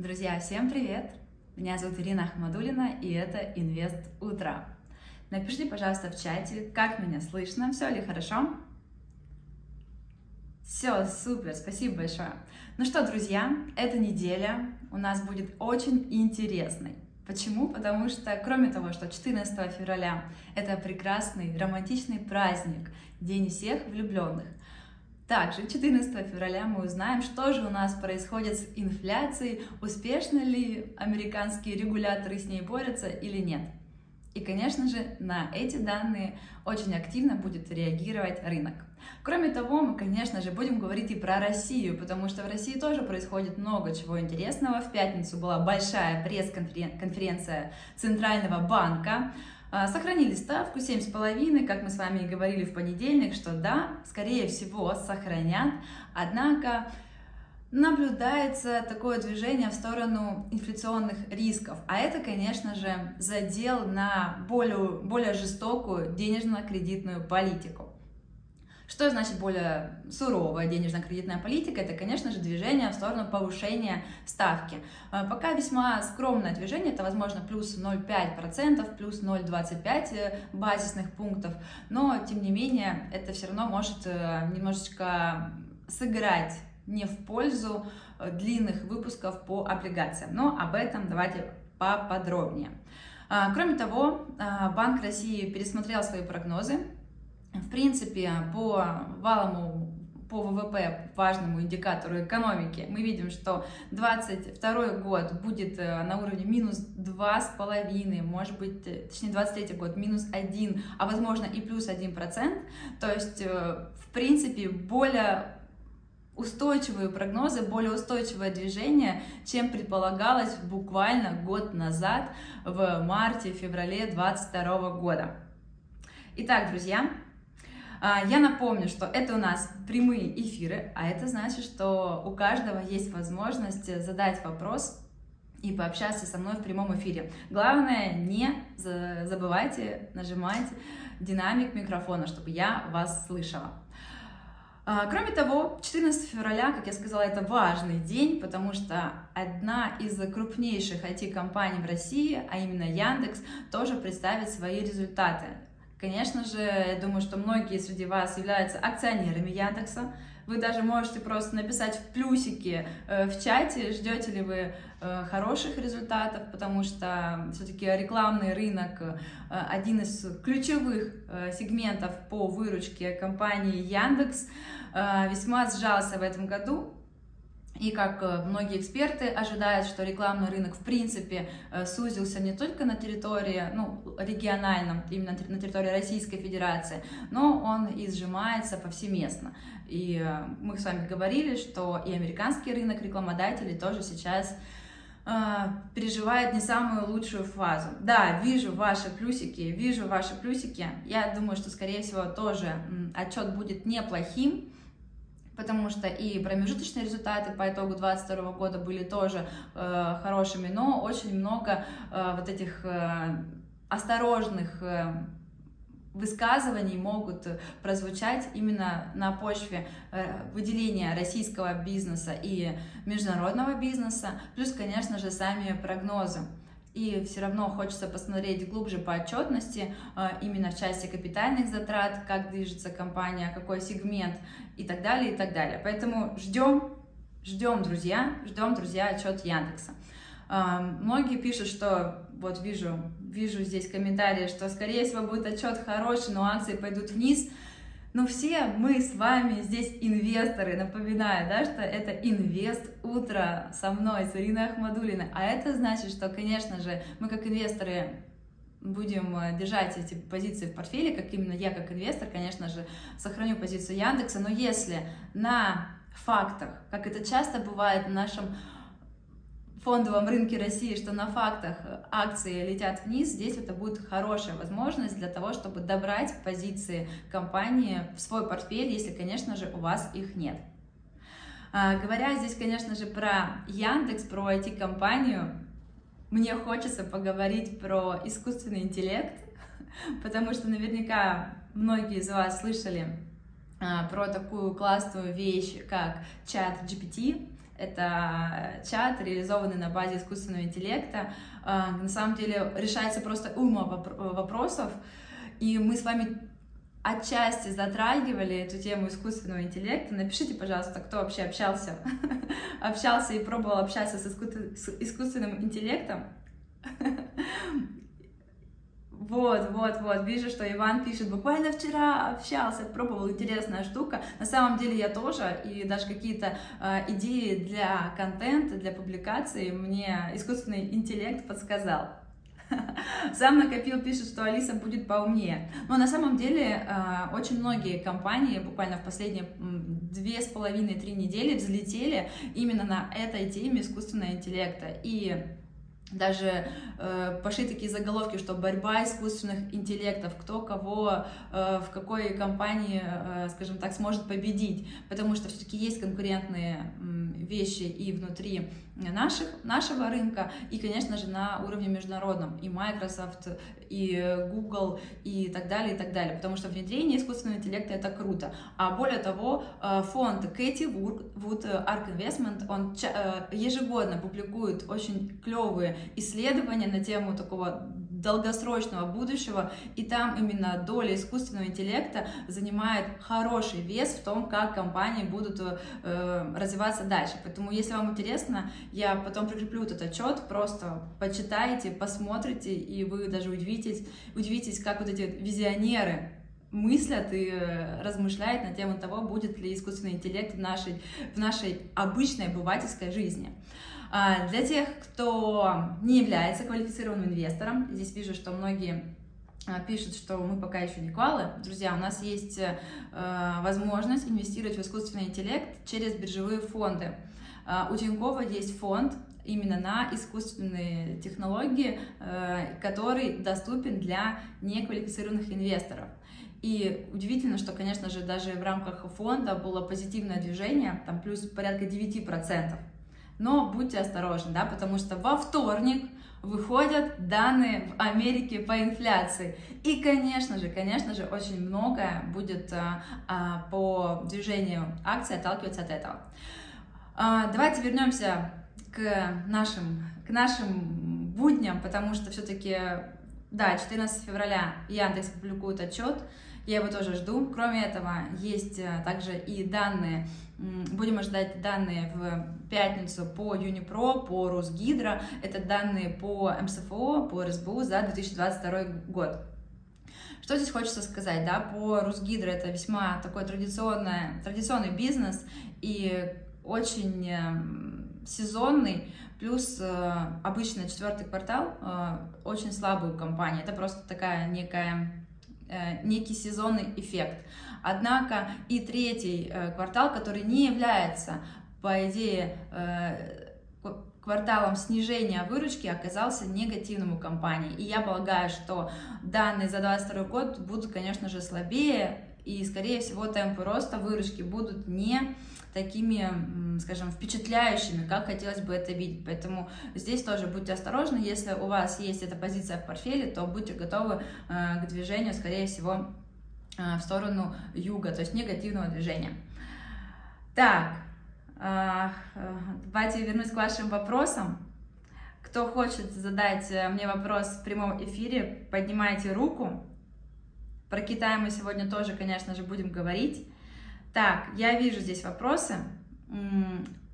Друзья, всем привет! Меня зовут Ирина Ахмадулина, и это Инвест Утро. Напишите, пожалуйста, в чате, как меня слышно, все ли хорошо? Все, супер, спасибо большое. Ну что, друзья, эта неделя у нас будет очень интересной. Почему? Потому что, кроме того, что 14 февраля это прекрасный романтичный праздник, День всех влюбленных, также 14 февраля мы узнаем, что же у нас происходит с инфляцией, успешно ли американские регуляторы с ней борются или нет. И, конечно же, на эти данные очень активно будет реагировать рынок. Кроме того, мы, конечно же, будем говорить и про Россию, потому что в России тоже происходит много чего интересного. В пятницу была большая пресс-конференция Центрального банка. А, сохранили ставку 7,5, как мы с вами и говорили в понедельник, что да, скорее всего, сохранят. Однако наблюдается такое движение в сторону инфляционных рисков. А это, конечно же, задел на более, более жестокую денежно-кредитную политику. Что значит более суровая денежно-кредитная политика? Это, конечно же, движение в сторону повышения ставки. А, пока весьма скромное движение, это, возможно, плюс 0,5%, плюс 0,25 э, базисных пунктов, но, тем не менее, это все равно может э, немножечко сыграть не в пользу э, длинных выпусков по облигациям. Но об этом давайте поподробнее. Кроме того, Банк России пересмотрел свои прогнозы в принципе, по валовому по ВВП, важному индикатору экономики, мы видим, что 22 год будет э, на уровне минус 2,5, может быть, э, точнее 23 год минус 1, а возможно и плюс 1%. То есть, э, в принципе, более устойчивые прогнозы, более устойчивое движение, чем предполагалось буквально год назад в марте-феврале 2022 года. Итак, друзья, я напомню, что это у нас прямые эфиры, а это значит, что у каждого есть возможность задать вопрос и пообщаться со мной в прямом эфире. Главное, не забывайте нажимать динамик микрофона, чтобы я вас слышала. А, кроме того, 14 февраля, как я сказала, это важный день, потому что одна из крупнейших IT-компаний в России, а именно Яндекс, тоже представит свои результаты. Конечно же, я думаю, что многие среди вас являются акционерами Яндекса. Вы даже можете просто написать в плюсике э, в чате, ждете ли вы э, хороших результатов, потому что все-таки рекламный рынок э, один из ключевых сегментов по выручке компании Яндекс весьма сжался в этом году. И как э, многие эксперты ожидают, что рекламный рынок в принципе э, сузился не только на территории, ну, региональном, именно на территории Российской Федерации, но он и сжимается повсеместно. И э, мы с вами говорили, что и американский рынок рекламодателей тоже сейчас переживает не самую лучшую фазу. Да, вижу ваши плюсики, вижу ваши плюсики. Я думаю, что, скорее всего, тоже отчет будет неплохим потому что и промежуточные результаты по итогу 2022 года были тоже э, хорошими, но очень много э, вот этих э, осторожных э, высказываний могут прозвучать именно на почве э, выделения российского бизнеса и международного бизнеса, плюс, конечно же, сами прогнозы и все равно хочется посмотреть глубже по отчетности, а, именно в части капитальных затрат, как движется компания, какой сегмент и так далее, и так далее. Поэтому ждем, ждем, друзья, ждем, друзья, отчет Яндекса. А, многие пишут, что вот вижу, вижу здесь комментарии, что скорее всего будет отчет хороший, но акции пойдут вниз. Но все мы с вами здесь инвесторы, напоминаю, да, что это инвест утро со мной, с Ириной Ахмадулиной. А это значит, что, конечно же, мы как инвесторы будем э, держать эти позиции в портфеле, как именно я как инвестор, конечно же, сохраню позицию Яндекса, но если на фактах, как это часто бывает в нашем фондовом рынке России, что на фактах акции летят вниз, здесь это будет хорошая возможность для того, чтобы добрать позиции компании в свой портфель, если, конечно же, у вас их нет. А, говоря здесь, конечно же, про Яндекс, про IT-компанию, мне хочется поговорить про искусственный интеллект, потому что наверняка многие из вас слышали а, про такую классную вещь, как чат GPT, Это чат, реализованный на базе искусственного интеллекта. А, на самом деле решается просто уйма вопросов, и мы с вами отчасти затрагивали эту тему искусственного интеллекта. Напишите, пожалуйста, кто вообще общался, общался и пробовал общаться с, искусственным интеллектом. Вот, вот, вот, вижу, что Иван пишет, буквально вчера общался, пробовал, интересная штука. На самом деле я тоже, и даже какие-то э, идеи для контента, для публикации мне искусственный интеллект подсказал. Сам накопил, пишет, что Алиса будет поумнее. Но на самом деле э, очень многие компании буквально в последние две с половиной-три недели взлетели именно на этой теме искусственного интеллекта. И даже э, пошли такие заголовки, что борьба искусственных интеллектов, кто кого э, в какой компании, э, скажем так, сможет победить, потому что все-таки есть конкурентные э, вещи и внутри наших, нашего рынка, и, конечно же, на уровне международном, и Microsoft, и Google, и так далее, и так далее, потому что внедрение искусственного интеллекта это круто. А более того, э, фонд Кэти Wood Ark Investment, он э, ежегодно публикует очень клевые исследования на тему такого долгосрочного будущего, и там именно доля искусственного интеллекта занимает хороший вес в том, как компании будут э, развиваться дальше. Поэтому, если вам интересно, я потом прикреплю этот отчет, просто почитайте, посмотрите, и вы даже удивитесь, удивитесь, как вот эти визионеры мыслят и э, размышляют на тему того, будет ли искусственный интеллект в нашей, в нашей обычной обывательской жизни. А, для тех, кто не является квалифицированным инвестором, здесь вижу, что многие а, пишут, что мы пока еще не квалы. Друзья, у нас есть э, возможность инвестировать в искусственный интеллект через биржевые фонды. А, у Тинькова есть фонд именно на искусственные технологии, э, который доступен для неквалифицированных инвесторов. И удивительно, что, конечно же, даже в рамках фонда было позитивное движение, там плюс порядка 9% но будьте осторожны, да, потому что во вторник выходят данные в Америке по инфляции. И, конечно же, конечно же, очень многое будет а, а, по движению акций отталкиваться от этого. А, давайте вернемся к нашим, к нашим будням, потому что все-таки, да, 14 февраля Яндекс публикует отчет, я его тоже жду. Кроме этого, есть э, также и данные, будем ожидать данные в пятницу по Юнипро, по Росгидро, это данные по МСФО, по РСБУ за 2022 год. Что здесь хочется сказать, да, по Русгидро это весьма такой традиционный, традиционный бизнес и очень эм, сезонный, плюс э, обычно четвертый квартал э, очень слабый у компании, это просто такая некая Э, некий сезонный эффект. Однако и третий э, квартал, который не является, по идее, э, кварталом снижения выручки оказался негативным у компании. И я полагаю, что данные за 2022 год будут, конечно же, слабее, и, скорее всего, темпы роста выручки будут не такими, скажем, впечатляющими, как хотелось бы это видеть. Поэтому здесь тоже будьте осторожны. Если у вас есть эта позиция в портфеле, то будьте готовы э, к движению, скорее всего, э, в сторону юга, то есть негативного движения. Так, э, давайте вернусь к вашим вопросам. Кто хочет задать мне вопрос в прямом эфире, поднимайте руку. Про Китай мы сегодня тоже, конечно же, будем говорить. Так, я вижу здесь вопросы.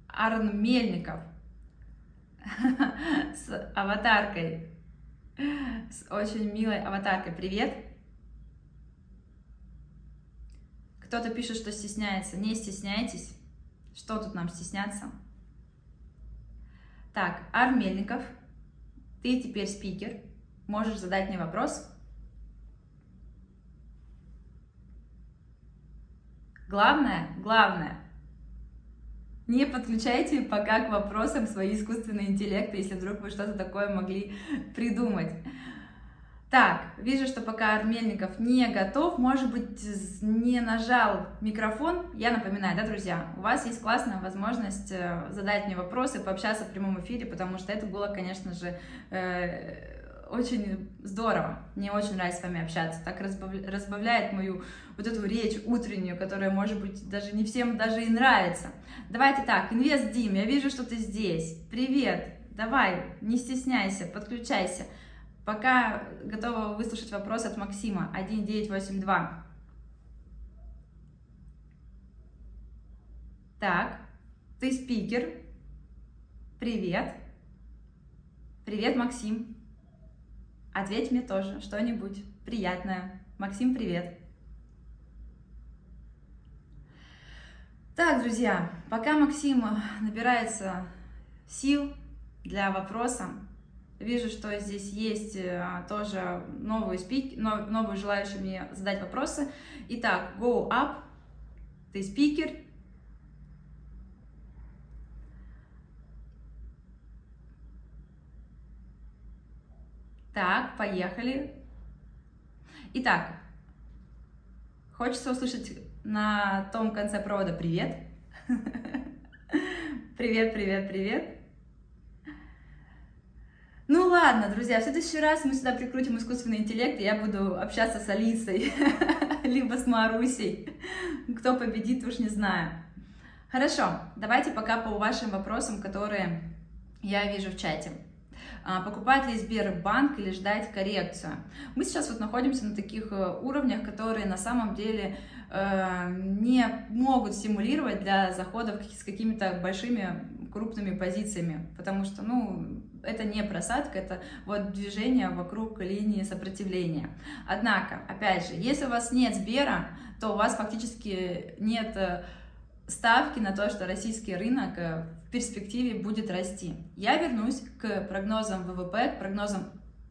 Арн Мельников с аватаркой, с очень милой аватаркой. Привет! Кто-то пишет, что стесняется. Не стесняйтесь. Что тут нам стесняться? Так, Арн Мельников, ты теперь спикер. Можешь задать мне вопрос. Главное, главное, не подключайте пока к вопросам свои искусственные интеллекты, если вдруг вы что-то такое могли придумать. Так, вижу, что пока Армельников не готов, может быть, не нажал микрофон. Я напоминаю, да, друзья, у вас есть классная возможность э, задать мне вопросы, пообщаться в прямом эфире, потому что это было, конечно же, э, очень здорово. Мне очень нравится с вами общаться. Так разбавляет мою вот эту речь утреннюю, которая, может быть, даже не всем даже и нравится. Давайте так, Инвест Дим, я вижу, что ты здесь. Привет, давай, не стесняйся, подключайся. Пока готова выслушать вопрос от Максима, 1982. Так, ты спикер. Привет. Привет, Максим. Ответь мне тоже что-нибудь приятное. Максим, привет. Так, друзья, пока Максим набирается сил для вопроса, вижу, что здесь есть э, тоже новые спик, новые желающие мне задать вопросы. Итак, go up, ты спикер, Так, поехали. Итак, хочется услышать на том конце провода привет. Привет, привет, привет. Ну ладно, друзья, в следующий раз мы сюда прикрутим искусственный интеллект, и я буду общаться с Алисой, либо с Марусей. Кто победит, уж не знаю. Хорошо, давайте пока по вашим вопросам, которые я вижу в чате. А, покупать ли Сбербанк или ждать коррекцию. Мы сейчас вот находимся на таких э, уровнях, которые на самом деле э, не могут стимулировать для заходов с какими-то большими крупными позициями, потому что, ну, это не просадка, это вот движение вокруг линии сопротивления. Однако, опять же, если у вас нет Сбера, то у вас фактически нет э, ставки на то, что российский рынок перспективе будет расти. Я вернусь к прогнозам ВВП, к прогнозам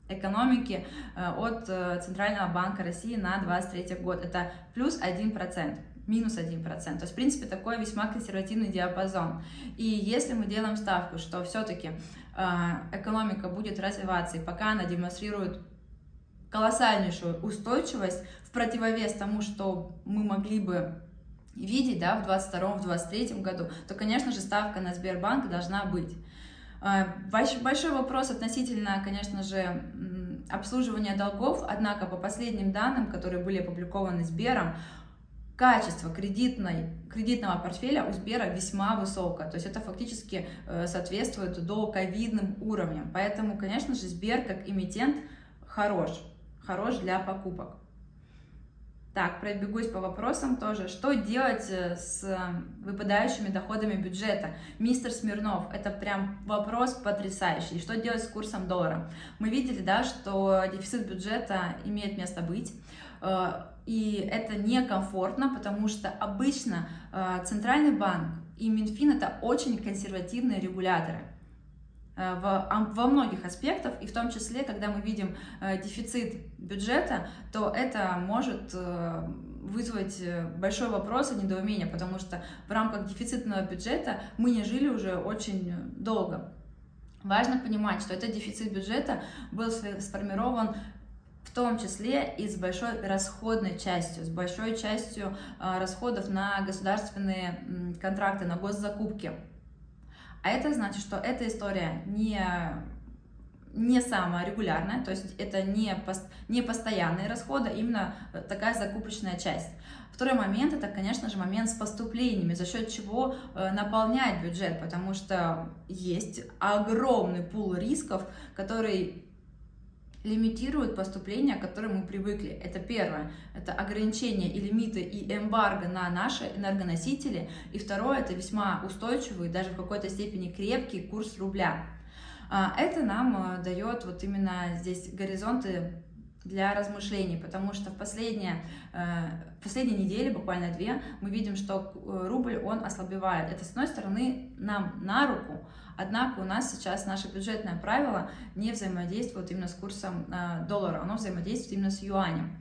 экономики э, от э, Центрального банка России на 2023 год. Это плюс 1%, минус 1%. То есть, в принципе, такой весьма консервативный диапазон. И если мы делаем ставку, что все-таки э, экономика будет развиваться, и пока она демонстрирует колоссальнейшую устойчивость в противовес тому, что мы могли бы видеть да, в 2022-2023 году, то, конечно же, ставка на Сбербанк должна быть. А, большой вопрос относительно, конечно же, обслуживания долгов, однако по последним данным, которые были опубликованы Сбером, качество кредитной, кредитного портфеля у Сбера весьма высокое, то есть это фактически э, соответствует до ковидным уровням. Поэтому, конечно же, Сбер как эмитент хорош, хорош для покупок. Так, пробегусь по вопросам тоже. Что делать э, с э, выпадающими доходами бюджета? Мистер Смирнов, это прям вопрос потрясающий. Что делать с курсом доллара? Мы видели, да, что дефицит бюджета имеет место быть. Э, и это некомфортно, потому что обычно Центральный банк и Минфин это очень консервативные регуляторы. Э, в, во многих аспектах, и в том числе, когда мы видим э, дефицит бюджета, то это может э, вызвать большой вопрос и недоумение, потому что в рамках дефицитного бюджета мы не жили уже очень долго. Важно понимать, что этот дефицит бюджета был сформирован в том числе и с большой расходной частью, с большой частью расходов на государственные контракты, на госзакупки. А это значит, что эта история не не самая регулярная, то есть это не, пост, не постоянные расходы, а именно такая закупочная часть. Второй момент это, конечно же, момент с поступлениями, за счет чего э, наполнять бюджет, потому что есть огромный пул рисков, который лимитируют поступления, к которым мы привыкли. Это первое, это ограничения и лимиты и эмбарго на наши энергоносители. И второе, это весьма устойчивый, даже в какой-то степени крепкий курс рубля. А, это нам э, дает вот именно здесь горизонты для размышлений, потому что в последние, э, в последние недели, буквально две, мы видим, что э, рубль, он ослабевает. Это, с одной стороны, нам на руку, Однако у нас сейчас наше бюджетное правило не взаимодействует именно с курсом э, доллара, оно взаимодействует именно с юанем.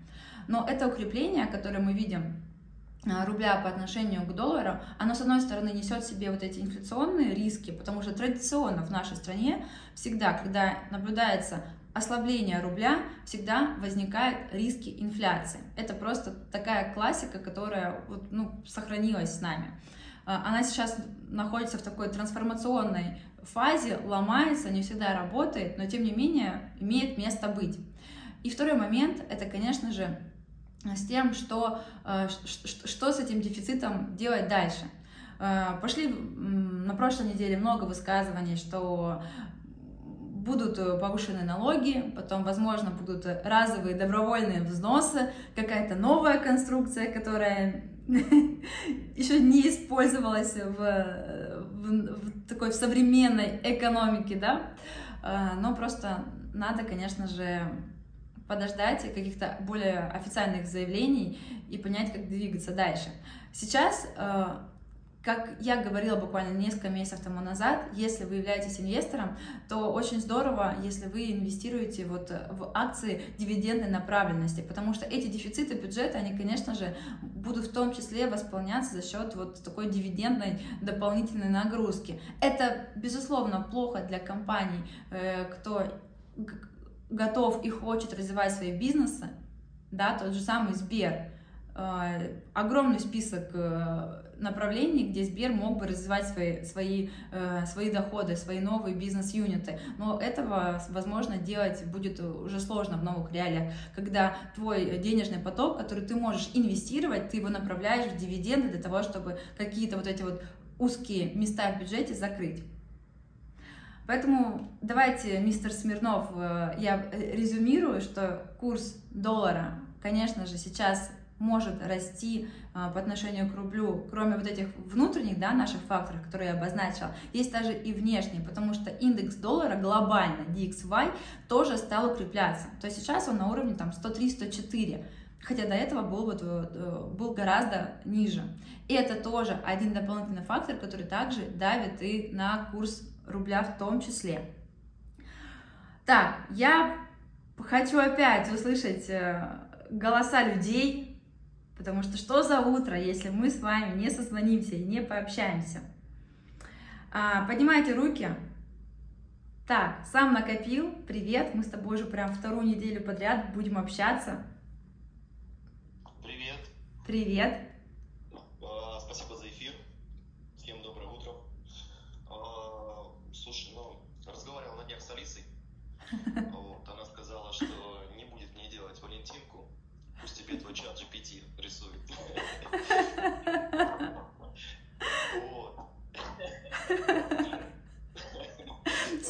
Но это укрепление, которое мы видим э, рубля по отношению к доллару, оно, с одной стороны, несет в себе вот эти инфляционные риски, потому что традиционно в нашей стране всегда, когда наблюдается ослабление рубля, всегда возникают риски инфляции. Это просто такая классика, которая ну, сохранилась с нами. Она сейчас находится в такой трансформационной фазе, ломается, не всегда работает, но тем не менее имеет место быть. И второй момент — это, конечно же, с тем, что, э, что с этим дефицитом делать дальше. Э, пошли на прошлой неделе много высказываний, что будут повышены налоги, потом, возможно, будут разовые добровольные взносы, какая-то новая конструкция, которая еще не использовалась в, в, в такой в современной экономике, да, э, но просто надо, конечно же, подождать каких-то более официальных заявлений и понять, как двигаться дальше. Сейчас, э, как я говорила буквально несколько месяцев тому назад, если вы являетесь инвестором, то очень здорово, если вы инвестируете вот в акции дивидендной направленности, потому что эти дефициты бюджета, они, конечно же, будут в том числе восполняться за счет вот такой дивидендной дополнительной нагрузки. Это, безусловно, плохо для компаний, э, кто готов и хочет развивать свои бизнесы, да, тот же самый Сбер, огромный список э, направлений, где Сбер мог бы развивать свои, свои, э, свои доходы, свои новые бизнес-юниты. Но этого, возможно, делать будет уже сложно в новых реалиях, когда твой денежный поток, который ты можешь инвестировать, ты его направляешь в дивиденды для того, чтобы какие-то вот эти вот узкие места в бюджете закрыть. Поэтому давайте, мистер Смирнов, э, я резюмирую, что курс доллара, конечно же, сейчас может расти э, по отношению к рублю, кроме вот этих внутренних да, наших факторов, которые я обозначила, есть также и внешние, потому что индекс доллара глобально, DXY, тоже стал укрепляться. То есть сейчас он на уровне там 103-104, хотя до этого был, вот, э, был гораздо ниже. И это тоже один дополнительный фактор, который также давит и на курс рубля в том числе. Так, я хочу опять услышать э, голоса людей, потому что что за утро, если мы с вами не созвонимся и не пообщаемся? А, поднимайте руки. Так, сам накопил. Привет, мы с тобой уже прям вторую неделю подряд будем общаться. Привет. Привет. Вот, она сказала, что не будет мне делать Валентинку, пусть тебе твой чат GPT рисует. Вот.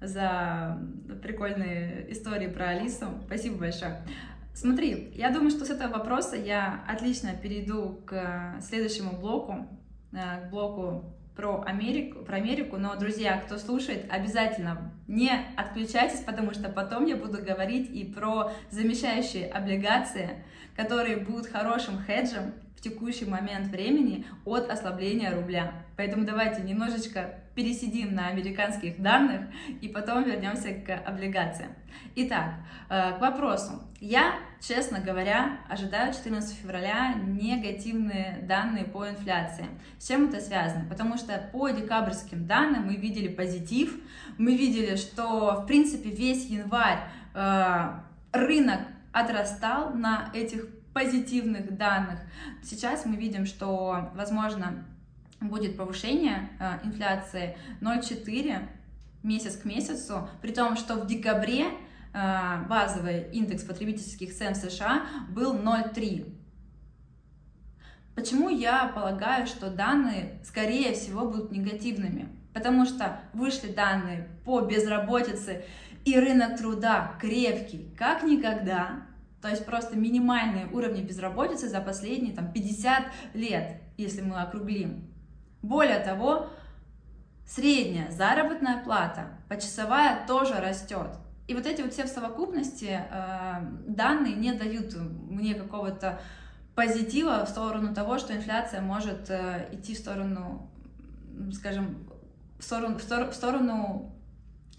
за прикольные истории про Алису. Спасибо большое. Смотри, я думаю, что с этого вопроса я отлично перейду к следующему блоку, э, к блоку про Америку, про Америку, но, друзья, кто слушает, обязательно не отключайтесь, потому что потом я буду говорить и про замещающие облигации, которые будут хорошим хеджем текущий момент времени от ослабления рубля. Поэтому давайте немножечко пересидим на американских данных и потом вернемся к облигациям. Итак, э, к вопросу. Я, честно говоря, ожидаю 14 февраля негативные данные по инфляции. С чем это связано? Потому что по декабрьским данным мы видели позитив, мы видели, что в принципе весь январь э, рынок отрастал на этих позитивных данных. Сейчас мы видим, что, возможно, будет повышение э, инфляции 0,4 месяц к месяцу, при том, что в декабре э, базовый индекс потребительских цен в США был 0,3. Почему я полагаю, что данные, скорее всего, будут негативными? Потому что вышли данные по безработице, и рынок труда крепкий, как никогда, то есть просто минимальные уровни безработицы за последние там, 50 лет, если мы округлим. Более того, средняя заработная плата почасовая тоже растет. И вот эти вот все в совокупности э, данные не дают мне какого-то позитива в сторону того, что инфляция может идти в сторону, скажем, в сторону, в сторону, в сторону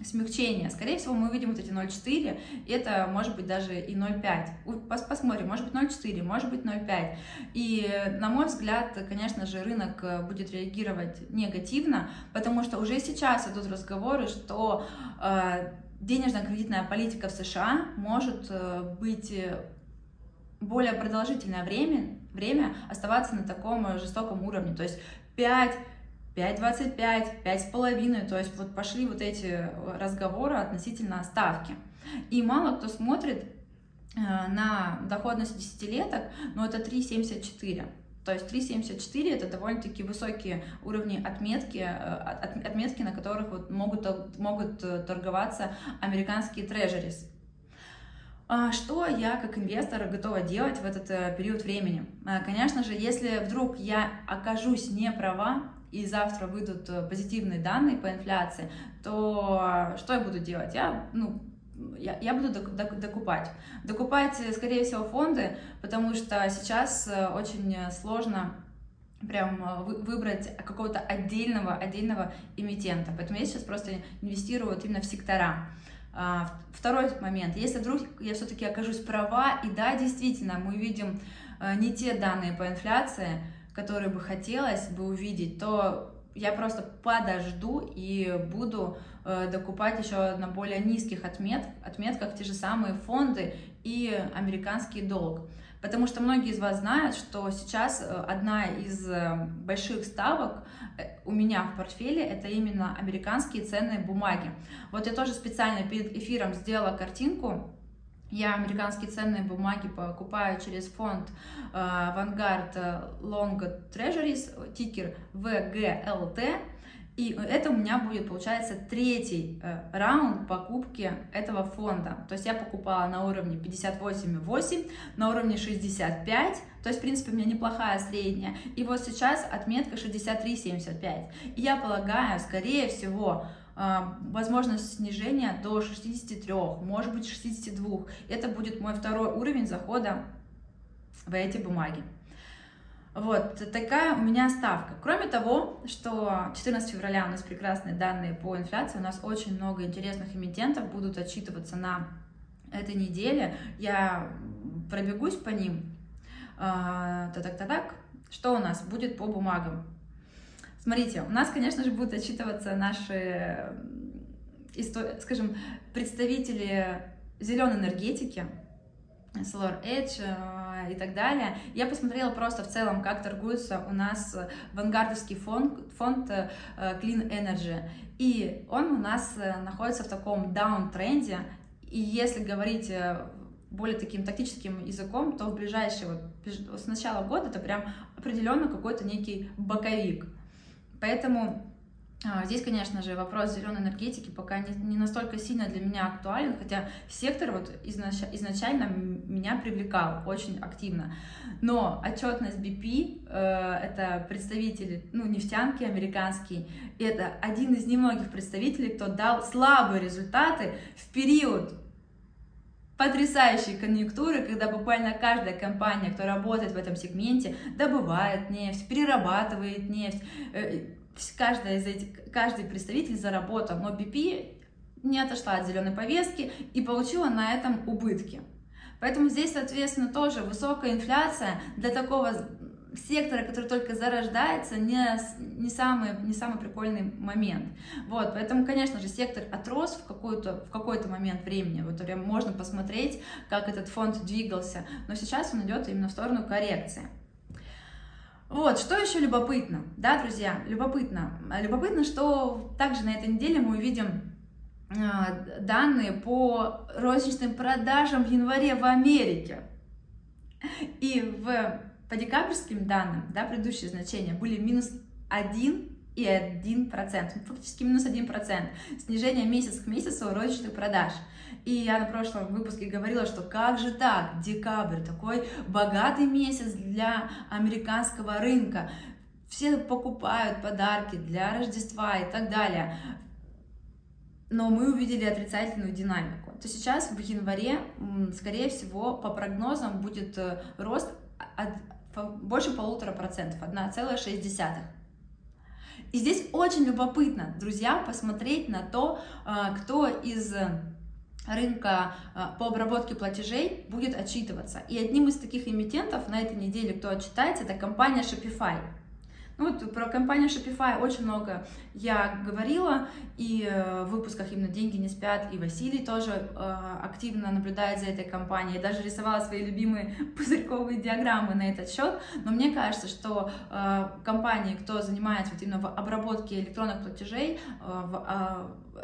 смягчения. Скорее всего, мы увидим вот эти 0,4, это может быть даже и 0,5. Посмотрим, может быть 0,4, может быть 0,5. И, на мой взгляд, конечно же, рынок э, будет реагировать негативно, потому что уже сейчас идут разговоры, что э, денежно-кредитная политика в США может э, быть более продолжительное время, время оставаться на таком жестоком уровне. То есть 5 5,25, 5,5, то есть вот пошли вот эти э, разговоры относительно ставки. И мало кто смотрит э, на доходность десятилеток, но это 3,74. То есть 3,74 это довольно-таки высокие уровни отметки, э, отметки, на которых вот могут, могут торговаться американские трежерис. А что я как инвестор готова делать в этот период времени? Конечно же, если вдруг я окажусь не права, и завтра выйдут э, позитивные данные по инфляции, то что я буду делать? Я, ну, я, я буду докупать. Докупать, э, скорее всего, фонды, потому что сейчас э, очень сложно прям выбрать какого-то отдельного, отдельного эмитента. Поэтому я сейчас просто инвестирую вот именно в сектора. А, второй момент. Если вдруг я все-таки окажусь права, и да, действительно, мы увидим не те данные по инфляции, которые бы хотелось бы увидеть, то я просто подожду и буду э, докупать еще на более низких отмет, отметках те же самые фонды и американский долг. Потому что многие из вас знают, что сейчас э, одна из э, больших ставок э, у меня в портфеле это именно американские ценные бумаги. Вот я тоже специально перед эфиром сделала картинку я американские ценные бумаги покупаю через фонд э, Vanguard Long Treasuries, тикер VGLT. И это у меня будет, получается, третий э, раунд покупки этого фонда. То есть я покупала на уровне 58,8, на уровне 65, то есть, в принципе, у меня неплохая средняя. И вот сейчас отметка 63,75. И я полагаю, скорее всего, возможность снижения до 63, может быть 62. Это будет мой второй уровень захода в эти бумаги. Вот такая у меня ставка. Кроме того, что 14 февраля у нас прекрасные данные по инфляции, у нас очень много интересных эмитентов будут отчитываться на этой неделе. Я пробегусь по ним. А, так-так-так. Что у нас будет по бумагам? Смотрите, у нас, конечно же, будут отчитываться наши, скажем, представители зеленой энергетики, Solar Edge э, и так далее. Я посмотрела просто в целом, как торгуется у нас вангардовский фонд, фонд э, Clean Energy. И он у нас э, находится в таком даун-тренде. И если говорить более таким тактическим языком, то в ближайшие, вот, с начала года это прям определенно какой-то некий боковик. Поэтому а, Здесь, конечно же, вопрос зеленой энергетики пока не, не настолько сильно для меня актуален, хотя сектор вот изнач, изначально меня привлекал очень активно. Но отчетность BP, э, это представители, ну, нефтянки американские, это один из немногих представителей, кто дал слабые результаты в период потрясающей конъюнктуры, когда буквально каждая компания, кто работает в этом сегменте, добывает нефть, перерабатывает нефть, э, каждая из этих, каждый представитель заработал, но BP не отошла от зеленой повестки и получила на этом убытки. Поэтому здесь, соответственно, тоже высокая инфляция для такого сектора, который только зарождается, не, не, самый, не самый прикольный момент. Вот, поэтому, конечно же, сектор отрос в, какой-то, в какой-то момент времени. Вот прям можно посмотреть, как этот фонд двигался, но сейчас он идет именно в сторону коррекции. Вот, что еще любопытно, да, друзья, любопытно. Любопытно, что также на этой неделе мы увидим а, данные по розничным продажам в январе в Америке. И в по декабрьским данным, да, предыдущие значения были минус 1 и 1%, ну, фактически минус 1%, снижение месяц к месяцу розничных продаж. И я на прошлом выпуске говорила, что как же так, декабрь, такой богатый месяц для американского рынка, все покупают подарки для Рождества и так далее. Но мы увидели отрицательную динамику. То сейчас в январе, скорее всего, по прогнозам будет э, рост больше полутора процентов, 1,6. И здесь очень любопытно, друзья, посмотреть на то, а, кто из рынка а, по обработке платежей будет отчитываться. И одним из таких эмитентов на этой неделе, кто отчитается, это компания Shopify. Ну вот про компанию Shopify очень много я говорила, и э, в выпусках именно «Деньги не спят», и Василий тоже э, активно наблюдает за этой компанией, даже рисовала свои любимые пузырьковые диаграммы на этот счет, но мне кажется, что э, компании, кто занимается вот именно в обработке электронных платежей,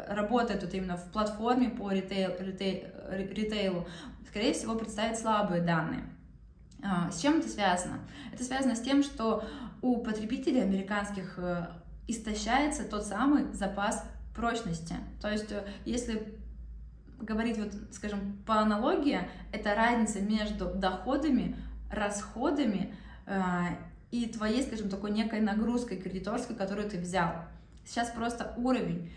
работает вот именно в платформе по ритейл, ритейл, ритейлу, скорее всего, представят слабые данные. С чем это связано? Это связано с тем, что у потребителей американских э, истощается тот самый запас прочности. То есть, э, если говорить, вот, скажем, по аналогии, это разница между доходами, расходами э, и твоей, скажем, такой некой нагрузкой кредиторской, которую ты взял. Сейчас просто уровень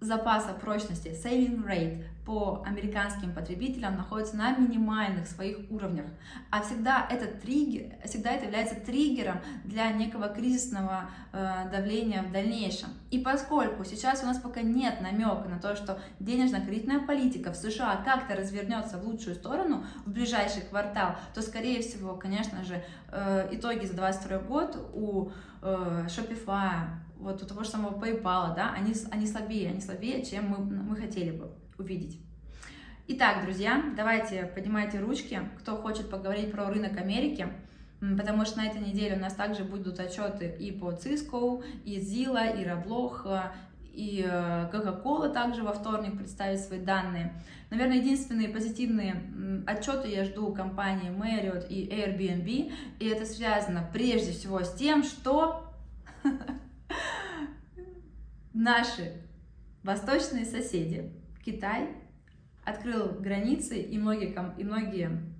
запаса прочности, saving rate по американским потребителям находится на минимальных своих уровнях. А всегда этот триггер, всегда это является триггером для некого кризисного э, давления в дальнейшем. И поскольку сейчас у нас пока нет намека на то, что денежно-кредитная политика в США как-то развернется в лучшую сторону в ближайший квартал, то, скорее всего, конечно же, э, итоги за 2022 год у э, Shopify, вот у того же самого PayPal, да, они, они слабее, они слабее, чем мы, мы хотели бы увидеть. Итак, друзья, давайте поднимайте ручки, кто хочет поговорить про рынок Америки, потому что на этой неделе у нас также будут отчеты и по Cisco, и Zilla, и Roblox, и э, Coca-Cola также во вторник представит свои данные. Наверное, единственные позитивные отчеты я жду компании Marriott и Airbnb, и это связано прежде всего с тем, что наши восточные соседи, Китай, открыл границы, и многие, и многие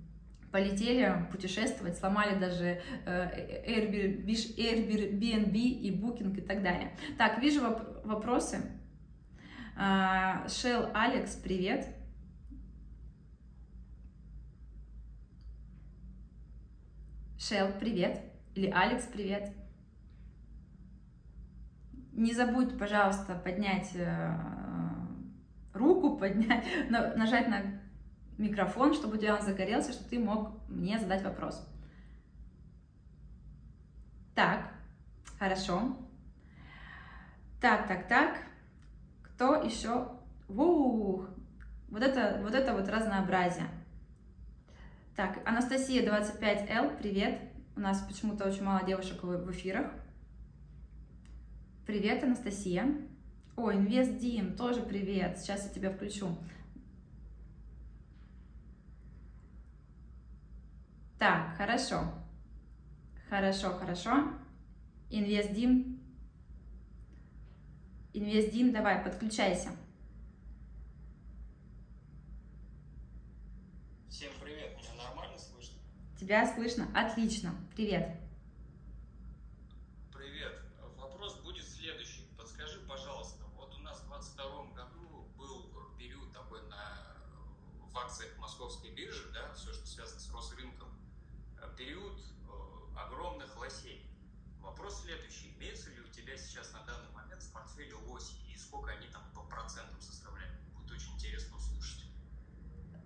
полетели путешествовать, сломали даже э, Airbnb, и Booking и так далее. Так, вижу воп вопросы. А, Shell Алекс, привет. Shell, привет. Или Алекс, привет. Не забудь, пожалуйста, поднять э, руку, поднять, нажать на микрофон, чтобы у тебя он загорелся, чтобы ты мог мне задать вопрос. Так, хорошо. Так, так, так. Кто еще? Ух, вот это, вот это вот разнообразие. Так, Анастасия 25Л, привет. У нас почему-то очень мало девушек в эфирах. Привет, Анастасия. О, Инвест Дим, тоже привет. Сейчас я тебя включу. Так, хорошо. Хорошо, хорошо. Инвест Дим. Инвест Дим, давай, подключайся. Всем привет, меня нормально слышно? Тебя слышно? Отлично. Привет.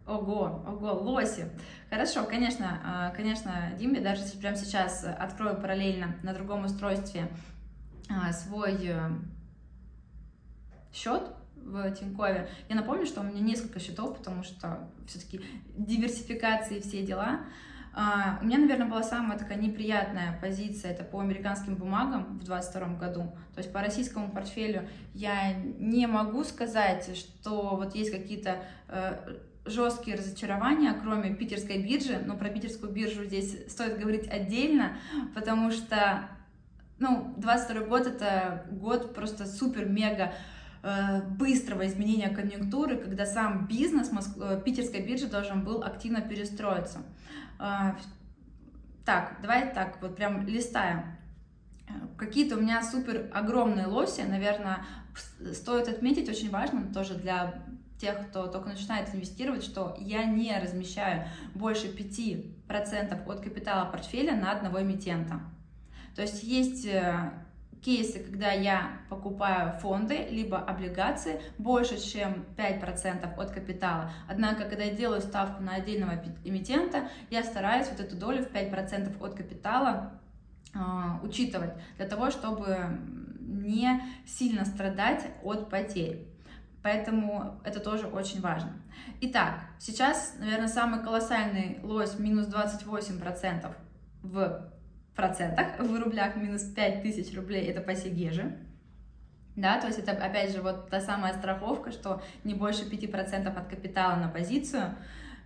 Ого, ого, лоси. Хорошо, конечно, а, конечно, Диме, даже прямо сейчас открою параллельно на другом устройстве а, свой э, счет в Тинькове. Я напомню, что у меня несколько счетов, потому что все-таки диверсификации все дела. А, у меня, наверное, была самая такая неприятная позиция, это по американским бумагам в 2022 году. То есть по российскому портфелю я не могу сказать, что вот есть какие-то э, жесткие разочарования, кроме питерской биржи, но про питерскую биржу здесь стоит говорить отдельно, потому что, ну, 22 год это год просто супер-мега э, быстрого изменения конъюнктуры, когда сам бизнес Моск... Э, питерской биржи должен был активно перестроиться. Э, так, давай так, вот прям листаем. Какие-то у меня супер огромные лоси, наверное, стоит отметить, очень важно тоже для тех, кто только начинает инвестировать, что я не размещаю больше 5% от капитала портфеля на одного эмитента. То есть есть э, кейсы, когда я покупаю фонды, либо облигации больше, чем 5% от капитала. Однако, когда я делаю ставку на отдельного эмитента, я стараюсь вот эту долю в 5% от капитала э, учитывать, для того, чтобы не сильно страдать от потерь. Поэтому это тоже очень важно. Итак, сейчас, наверное, самый колоссальный лось минус 28% в процентах, в рублях минус 5000 рублей, это по Сигеже. Да, то есть это, опять же, вот та самая страховка, что не больше 5% от капитала на позицию,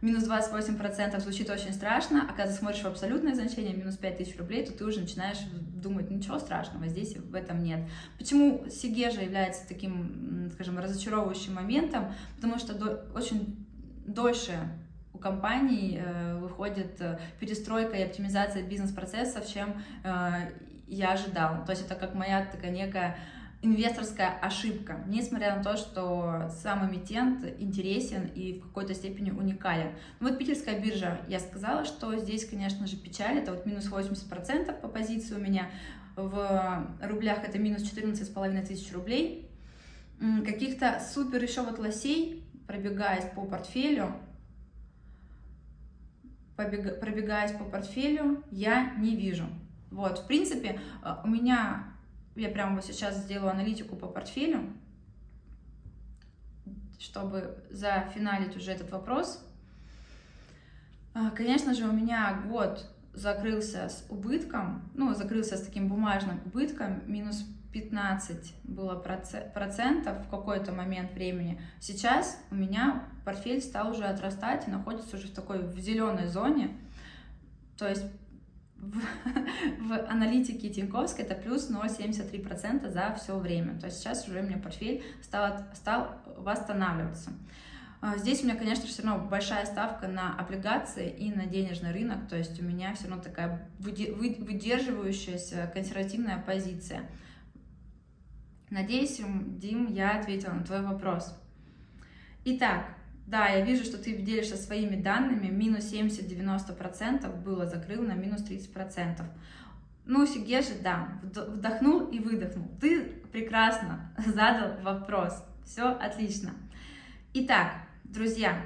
минус 28% звучит очень страшно, а когда смотришь в абсолютное значение, минус 5000 рублей, то ты уже начинаешь думать, ничего страшного, здесь в этом нет. Почему Сигежа является таким, скажем, разочаровывающим моментом? Потому что до, очень дольше у компаний э, выходит э, перестройка и оптимизация бизнес-процессов, чем э, я ожидала. То есть это как моя такая некая инвесторская ошибка, несмотря на то, что сам эмитент интересен и в какой-то степени уникален. Ну вот питерская биржа, я сказала, что здесь, конечно же, печаль, это вот минус 80% по позиции у меня, в рублях это минус 14,5 тысяч рублей. Каких-то супер еще вот лосей, пробегаясь по портфелю, пробегаясь по портфелю, я не вижу. Вот, в принципе, э, у меня я прямо вот сейчас сделаю аналитику по портфелю, чтобы зафиналить уже этот вопрос. А, конечно же, у меня год закрылся с убытком, ну, закрылся с таким бумажным убытком, минус 15 было процентов в какой-то момент времени. Сейчас у меня портфель стал уже отрастать и находится уже в такой в зеленой зоне. То есть в, в аналитике Тиньковской это плюс 0,73% за все время. То есть сейчас уже у меня портфель стал, стал восстанавливаться. А, здесь у меня, конечно, все равно большая ставка на облигации и на денежный рынок, то есть у меня все равно такая выдерживающаяся консервативная позиция. Надеюсь, Дим, я ответила на твой вопрос. Итак, да, я вижу, что ты делишься своими данными. Минус 70-90% было, закрыл на минус 30%. Ну, Сигежи, да, вдохнул и выдохнул. Ты прекрасно задал вопрос. Все отлично. Итак, друзья,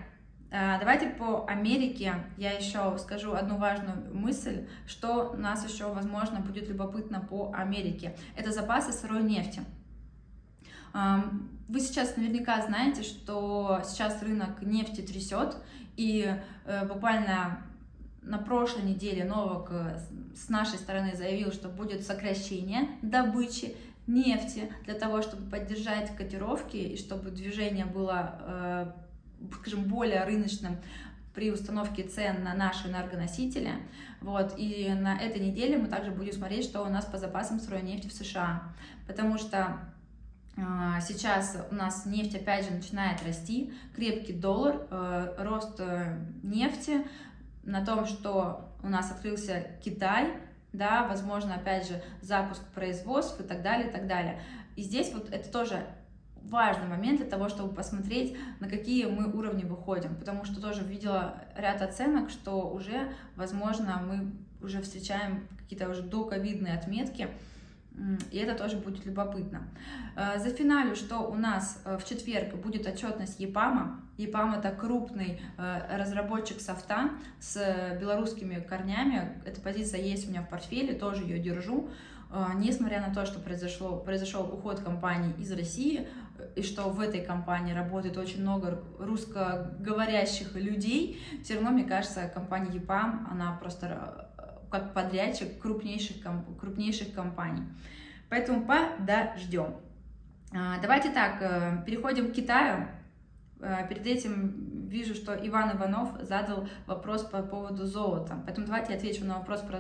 э, давайте по Америке я еще скажу одну важную мысль, что нас еще, возможно, будет любопытно по Америке. Это запасы сырой нефти. Вы сейчас наверняка знаете, что сейчас рынок нефти трясет, и э, буквально на прошлой неделе Новак э, с нашей стороны заявил, что будет сокращение добычи нефти для того, чтобы поддержать котировки и чтобы движение было, э, скажем, более рыночным при установке цен на наши энергоносители. Вот. И на этой неделе мы также будем смотреть, что у нас по запасам сырой нефти в США. Потому что сейчас у нас нефть опять же начинает расти, крепкий доллар, э, рост э, нефти. На том, что у нас открылся Китай, да, возможно, опять же, запуск производств и так далее, и так далее. И здесь вот это тоже важный момент для того, чтобы посмотреть, на какие мы уровни выходим, потому что тоже видела ряд оценок, что уже, возможно, мы уже встречаем какие-то уже доковидные отметки, и это тоже будет любопытно. Э, за финалю, что у нас э, в четверг будет отчетность ЕПАМа. ЕПАМ это крупный э, разработчик софта с белорусскими корнями. Эта позиция есть у меня в портфеле, тоже ее держу. Несмотря на то, что произошло, произошел уход компании из России, и что в этой компании работает очень много русскоговорящих людей, все равно, мне кажется, компания ЕПАМ, она просто как подрядчик крупнейших, крупнейших компаний. Поэтому подождем. А, давайте так, э, переходим к Китаю. Э, перед этим вижу, что Иван Иванов задал вопрос по поводу золота. Поэтому давайте я отвечу на вопрос про,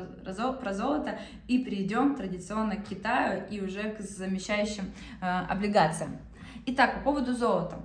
про золото и перейдем традиционно к Китаю и уже к замещающим э, облигациям. Итак, по поводу золота.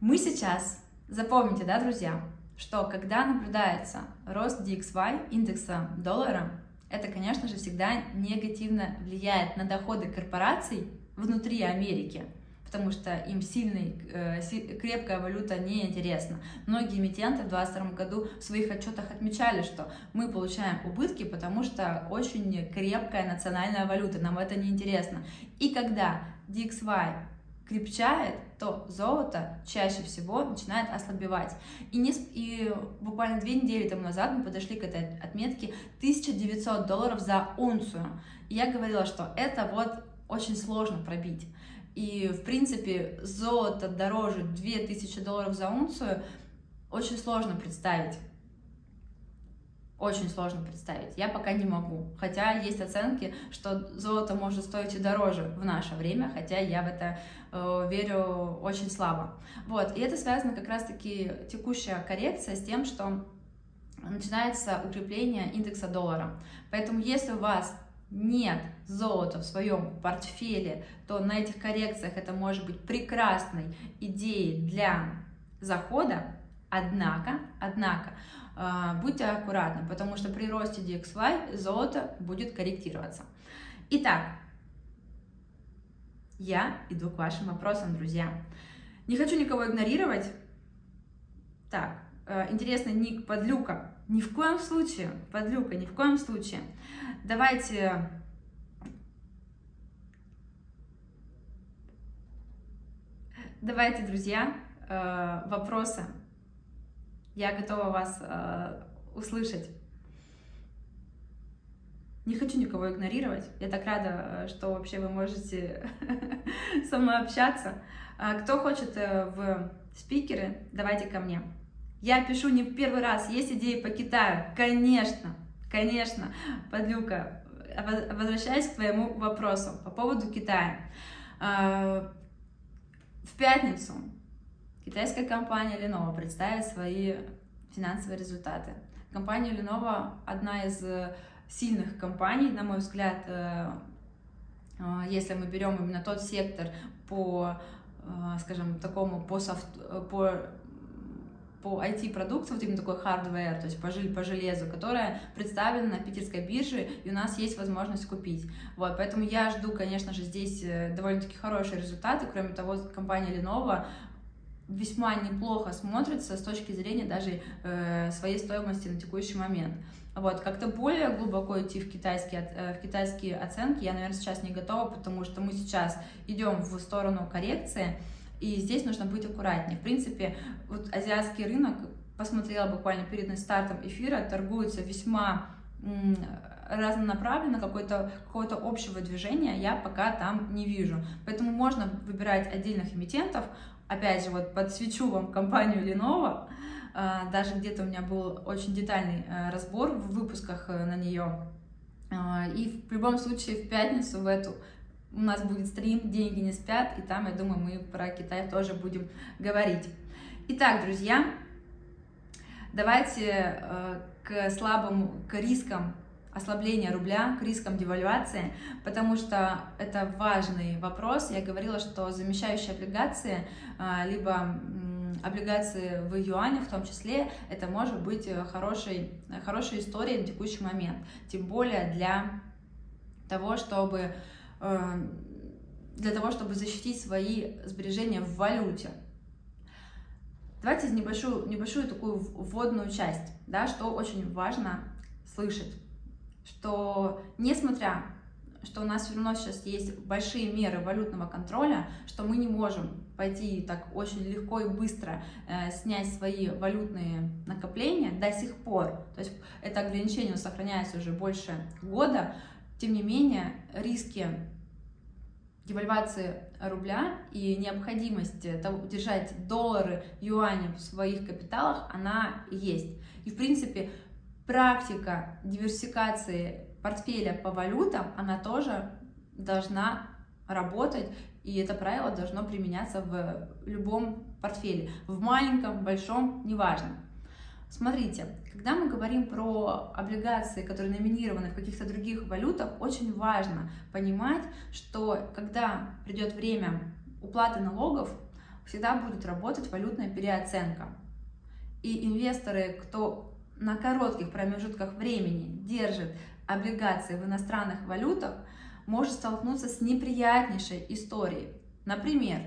Мы сейчас, запомните, да, друзья, что когда наблюдается рост DXY, индекса доллара, это, конечно же, всегда негативно влияет на доходы корпораций внутри Америки. потому что им сильный, э, крепкая валюта не интересна. Многие эмитенты в 2022 году в своих отчетах отмечали, что мы получаем убытки, потому что очень крепкая национальная валюта, нам это не интересно. И когда DXY крепчает, то золото чаще всего начинает ослабевать. И, не, и буквально две недели тому назад мы подошли к этой отметке 1900 долларов за унцию. И я говорила, что это вот очень сложно пробить. И, в принципе, золото дороже 2000 долларов за унцию очень сложно представить. Очень сложно представить. Я пока не могу. Хотя есть оценки, что золото может стоить и дороже в наше время, хотя я в это э, верю очень слабо. Вот. И это связано как раз-таки текущая коррекция с тем, что начинается укрепление индекса доллара. Поэтому если у вас нет золота в своем портфеле, то на этих коррекциях это может быть прекрасной идеей для захода, однако, однако, будьте аккуратны, потому что при росте DXY золото будет корректироваться. Итак, я иду к вашим вопросам, друзья. Не хочу никого игнорировать. Так, э, интересный ник подлюка. Ни в коем случае, подлюка, ни в коем случае. Давайте Давайте, друзья, э, вопросы. Я готова вас э, услышать. Не хочу никого игнорировать. Я так рада, что вообще вы можете со мной общаться. А кто хочет э, в спикеры, давайте ко мне. Я пишу не в первый раз. Есть идеи по Китаю? Конечно, конечно. Подлюка, возвращаясь к твоему вопросу по поводу Китая. А, в пятницу китайская компания Lenovo представит свои финансовые результаты. Компания Lenovo одна из сильных компаний, на мой взгляд, э, э, если мы берем именно тот сектор по, э, скажем, такому по, софт, по по IT-продукции, вот именно такой hardware, то есть по, жел по железу, которая представлена на питерской бирже, и у нас есть возможность купить. Вот, поэтому я жду, конечно же, здесь э, довольно-таки хорошие результаты. Кроме того, компания Lenovo весьма неплохо смотрится с точки зрения даже э, своей стоимости на текущий момент. Вот, как-то более глубоко идти в китайские, э, в китайские оценки я, наверное, сейчас не готова, потому что мы сейчас идем в сторону коррекции, и здесь нужно быть аккуратнее. В принципе, вот азиатский рынок, посмотрела буквально перед стартом эфира, торгуется весьма разнонаправленно, какое-то какого то общего движения я пока там не вижу. Поэтому можно выбирать отдельных эмитентов. Опять же, вот подсвечу вам компанию Lenovo. А, даже где-то у меня был очень детальный э, разбор в выпусках э, на нее. А, и в любом случае в пятницу в эту у нас будет стрим «Деньги не спят», и там, я думаю, мы про Китай тоже будем говорить. Итак, друзья, давайте э, к слабым, к рискам ослабления рубля, к рискам девальвации, потому что это важный вопрос. Я говорила, что замещающие облигации, э, либо облигации в юанях в том числе, это может быть хорошей, хорошей историей на текущий момент. Тем более для того, чтобы Эм, для того, чтобы защитить свои сбережения в валюте. Давайте небольшую, небольшую такую вводную часть, да, что очень важно слышать, что несмотря, что у нас все равно сейчас есть большие меры валютного контроля, что мы не можем пойти так очень легко и быстро э, снять свои валютные накопления до сих пор, то есть это ограничение сохраняется уже больше года, тем не менее, риски девальвации рубля и необходимость держать доллары, юани в своих капиталах, она есть. И, в принципе, практика диверсификации портфеля по валютам, она тоже должна работать, и это правило должно применяться в любом портфеле, в маленьком, большом, неважно. Смотрите, когда мы говорим про облигации, которые номинированы в каких-то других валютах, очень важно понимать, что когда придет время уплаты налогов, всегда будет работать валютная переоценка. И инвесторы, кто на коротких промежутках времени держит облигации в иностранных валютах, может столкнуться с неприятнейшей историей. Например,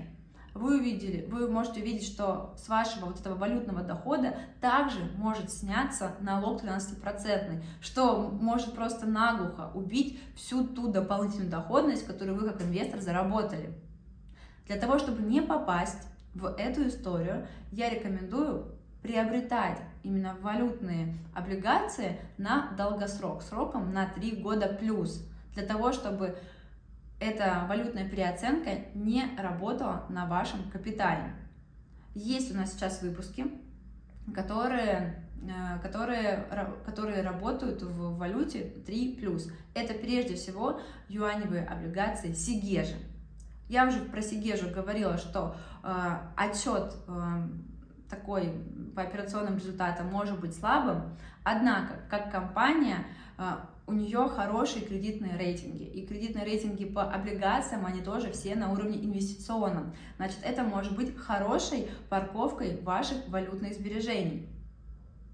вы увидели, вы можете увидеть, что с вашего вот этого валютного дохода также может сняться налог 13%, что может просто наглухо убить всю ту дополнительную доходность, которую вы как инвестор заработали. Для того, чтобы не попасть в эту историю, я рекомендую приобретать именно валютные облигации на долгосрок, сроком на 3 года плюс, для того, чтобы эта валютная переоценка не работала на вашем капитале. Есть у нас сейчас выпуски, которые, э, которые, которые работают в валюте 3+. Это прежде всего юаневые облигации Сигежи. Я уже про Сигежу говорила, что э, отчет э, такой по операционным результатам может быть слабым, однако как компания э, у нее хорошие кредитные рейтинги. И кредитные рейтинги по облигациям, они тоже все на уровне инвестиционном. Значит, это может быть хорошей парковкой ваших валютных сбережений.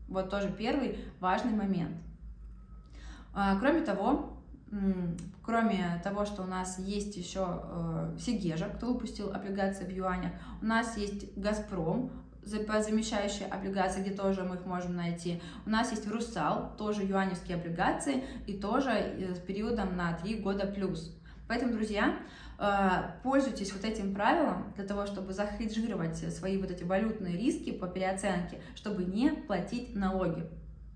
Вот тоже первый важный момент. А, кроме того, кроме того, что у нас есть еще э, Сигежа, кто выпустил облигации в юанях, у нас есть Газпром, замещающие облигации, где тоже мы их можем найти. У нас есть Русал, тоже юаневские облигации, и тоже э, с периодом на 3 года плюс. Поэтому, друзья, э, пользуйтесь вот этим правилом для того, чтобы захеджировать свои вот эти валютные риски по переоценке, чтобы не платить налоги.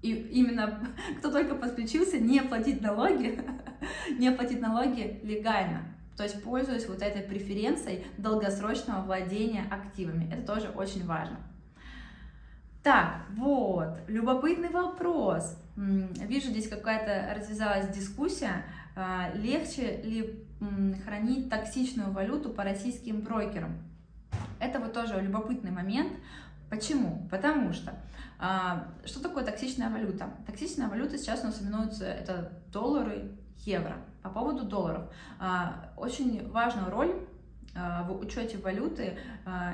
И именно кто только подключился, не платить налоги, не платить налоги легально. То есть пользуясь вот этой преференцией долгосрочного владения активами. Это тоже очень важно. Так, вот, любопытный вопрос. Вижу, здесь какая-то развязалась дискуссия. А, легче ли хранить токсичную валюту по российским брокерам? Это вот тоже любопытный момент. Почему? Потому что а, что такое токсичная валюта? Токсичная валюта сейчас у нас именуется это доллары, евро. По поводу долларов. А, очень важную роль а, в учете валюты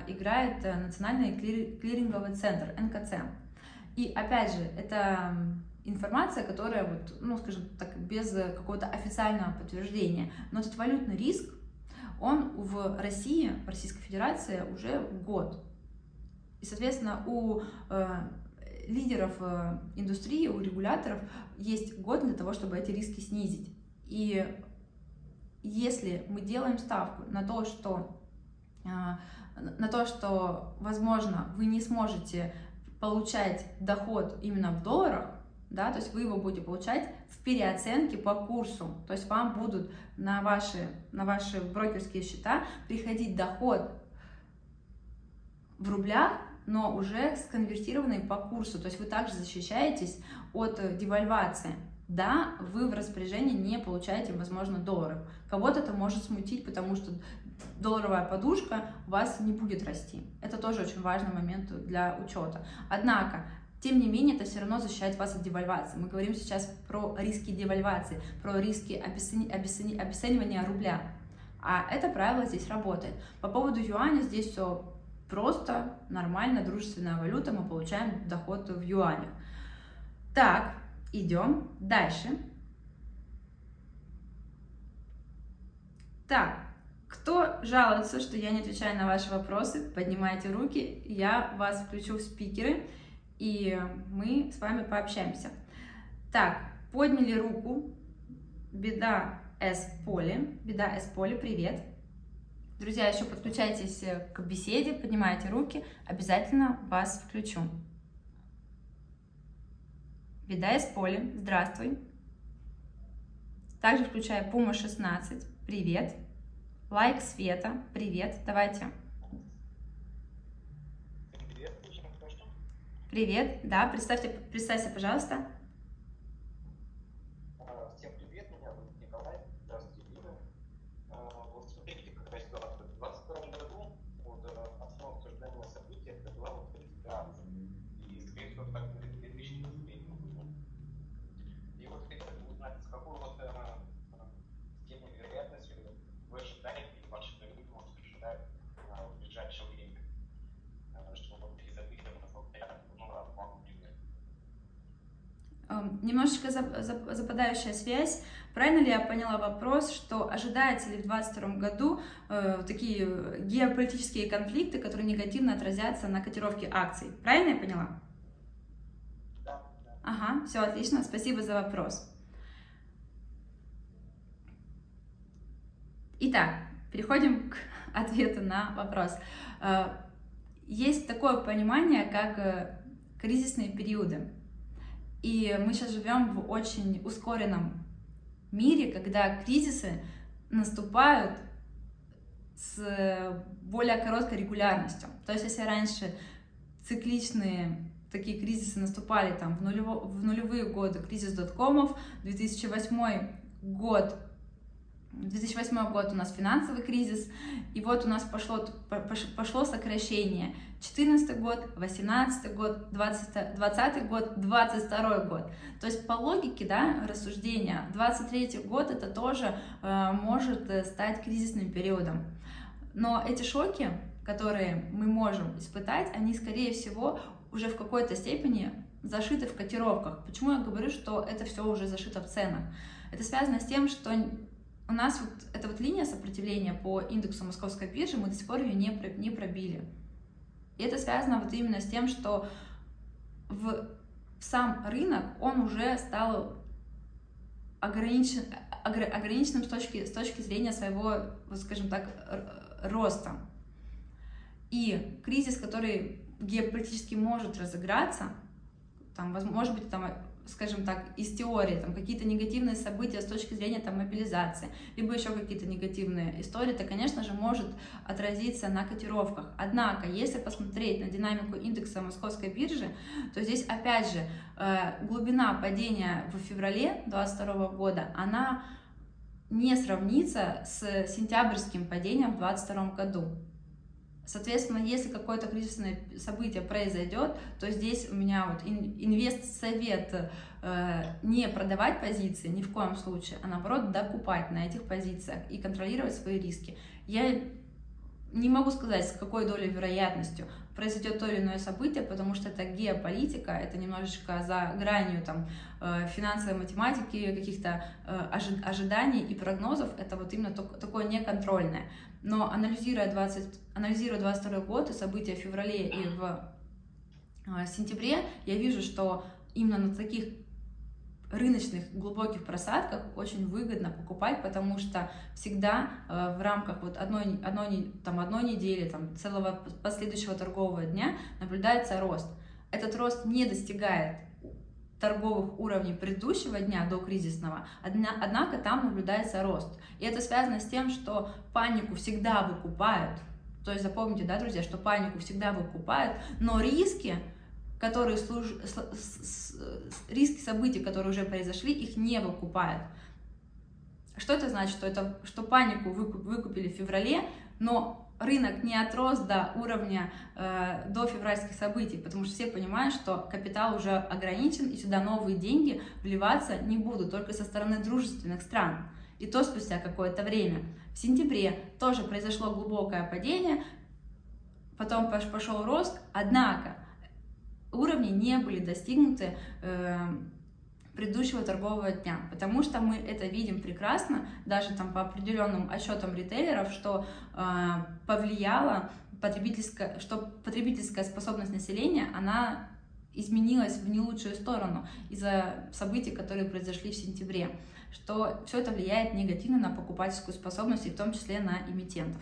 играет Национальный клиринговый центр, НКЦ. И опять же, это информация, которая, вот, ну, скажем так, без какого-то официального подтверждения. Но этот валютный риск, он в России, в Российской Федерации уже год. И, соответственно, у э, лидеров э, индустрии, у регуляторов есть год для того, чтобы эти риски снизить. И если мы делаем ставку на то, что э, на то, что, возможно, вы не сможете получать доход именно в долларах, да, то есть вы его будете получать в переоценке по курсу, то есть вам будут на ваши, на ваши брокерские счета приходить доход в рублях, но уже сконвертированный по курсу. То есть вы также защищаетесь от э, девальвации. Да, вы в распоряжении не получаете, возможно, долларов. Кого-то это может смутить, потому что долларовая подушка у вас не будет расти. Это тоже очень важный момент для учета. Однако, тем не менее, это все равно защищает вас от девальвации. Мы говорим сейчас про риски девальвации, про риски обесцени... Обесцени... обесценивания рубля. А это правило здесь работает. По поводу юаня здесь все Просто нормально, дружественная валюта, мы получаем доход в юанях. Так, идем дальше. Так, кто жалуется, что я не отвечаю на ваши вопросы, поднимайте руки, я вас включу в спикеры, и мы с вами пообщаемся. Так, подняли руку, беда С поле, беда С поле, привет. Друзья, еще подключайтесь к беседе, поднимайте руки, обязательно вас включу. Беда из поля, здравствуй. Также включаю Пума 16, привет. Лайк Света, привет, давайте. Привет, да, представьте, представься, пожалуйста. Немножечко западающая связь. Правильно ли я поняла вопрос, что ожидается ли в 2022 году э, такие геополитические конфликты, которые негативно отразятся на котировке акций? Правильно я поняла? Да. Ага, все отлично, спасибо за вопрос. Итак, переходим к ответу на вопрос. Э, есть такое понимание, как э, кризисные периоды. И мы сейчас живем в очень ускоренном мире, когда кризисы наступают с более короткой регулярностью. То есть если раньше цикличные такие кризисы наступали там в, нулево, в нулевые годы, кризис доткомов, 2008 год 2008 год у нас финансовый кризис, и вот у нас пошло, пошло сокращение. 14 год, 18 год, 20, 20 год, 22 год. То есть по логике да, рассуждения 23 год это тоже э, может э, стать кризисным периодом. Но эти шоки, которые мы можем испытать, они скорее всего уже в какой-то степени зашиты в котировках. Почему я говорю, что это все уже зашито в ценах? Это связано с тем, что у нас вот эта вот линия сопротивления по индексу московской биржи, мы до сих пор ее не, не пробили. И это связано вот именно с тем, что в сам рынок, он уже стал ограничен, ограниченным с точки, с точки зрения своего, вот скажем так, роста. И кризис, который геополитически может разыграться, там, может быть, там скажем так, из теории, там какие-то негативные события с точки зрения там мобилизации, либо еще какие-то негативные истории, то, конечно же, может отразиться на котировках. Однако, если посмотреть на динамику индекса московской биржи, то здесь, опять же, э, глубина падения в феврале 2022 года, она не сравнится с сентябрьским падением в 2022 году. Соответственно, если какое-то кризисное событие произойдет, то здесь у меня вот инвест-совет э, не продавать позиции ни в коем случае, а наоборот докупать на этих позициях и контролировать свои риски. Я не могу сказать, с какой долей вероятностью произойдет то или иное событие, потому что это геополитика, это немножечко за гранью там, э, финансовой математики, каких-то э, ожиданий и прогнозов, это вот именно такое неконтрольное. Но анализируя, 20, анализируя 22 год и события в феврале и в а, сентябре, я вижу, что именно на таких рыночных глубоких просадках очень выгодно покупать, потому что всегда э, в рамках вот одной, одной, там, одной недели, там, целого последующего торгового дня наблюдается рост. Этот рост не достигает торговых уровней предыдущего дня до кризисного, однако там наблюдается рост. И это связано с тем, что панику всегда выкупают. То есть запомните, да, друзья, что панику всегда выкупают, но риски, которые служ... риски событий, которые уже произошли, их не выкупают. Что это значит? Что, это, что панику выкупили в феврале, но рынок не отрос до уровня э, до февральских событий, потому что все понимают, что капитал уже ограничен, и сюда новые деньги вливаться не будут, только со стороны дружественных стран. И то спустя какое-то время. В сентябре тоже произошло глубокое падение, потом пошел рост, однако уровни не были достигнуты э, предыдущего торгового дня, потому что мы это видим прекрасно, даже там по определенным отчетам ритейлеров, что э, повлияло потребительская, что потребительская способность населения, она изменилась в не лучшую сторону из-за событий, которые произошли в сентябре, что все это влияет негативно на покупательскую способность, и в том числе на эмитентов.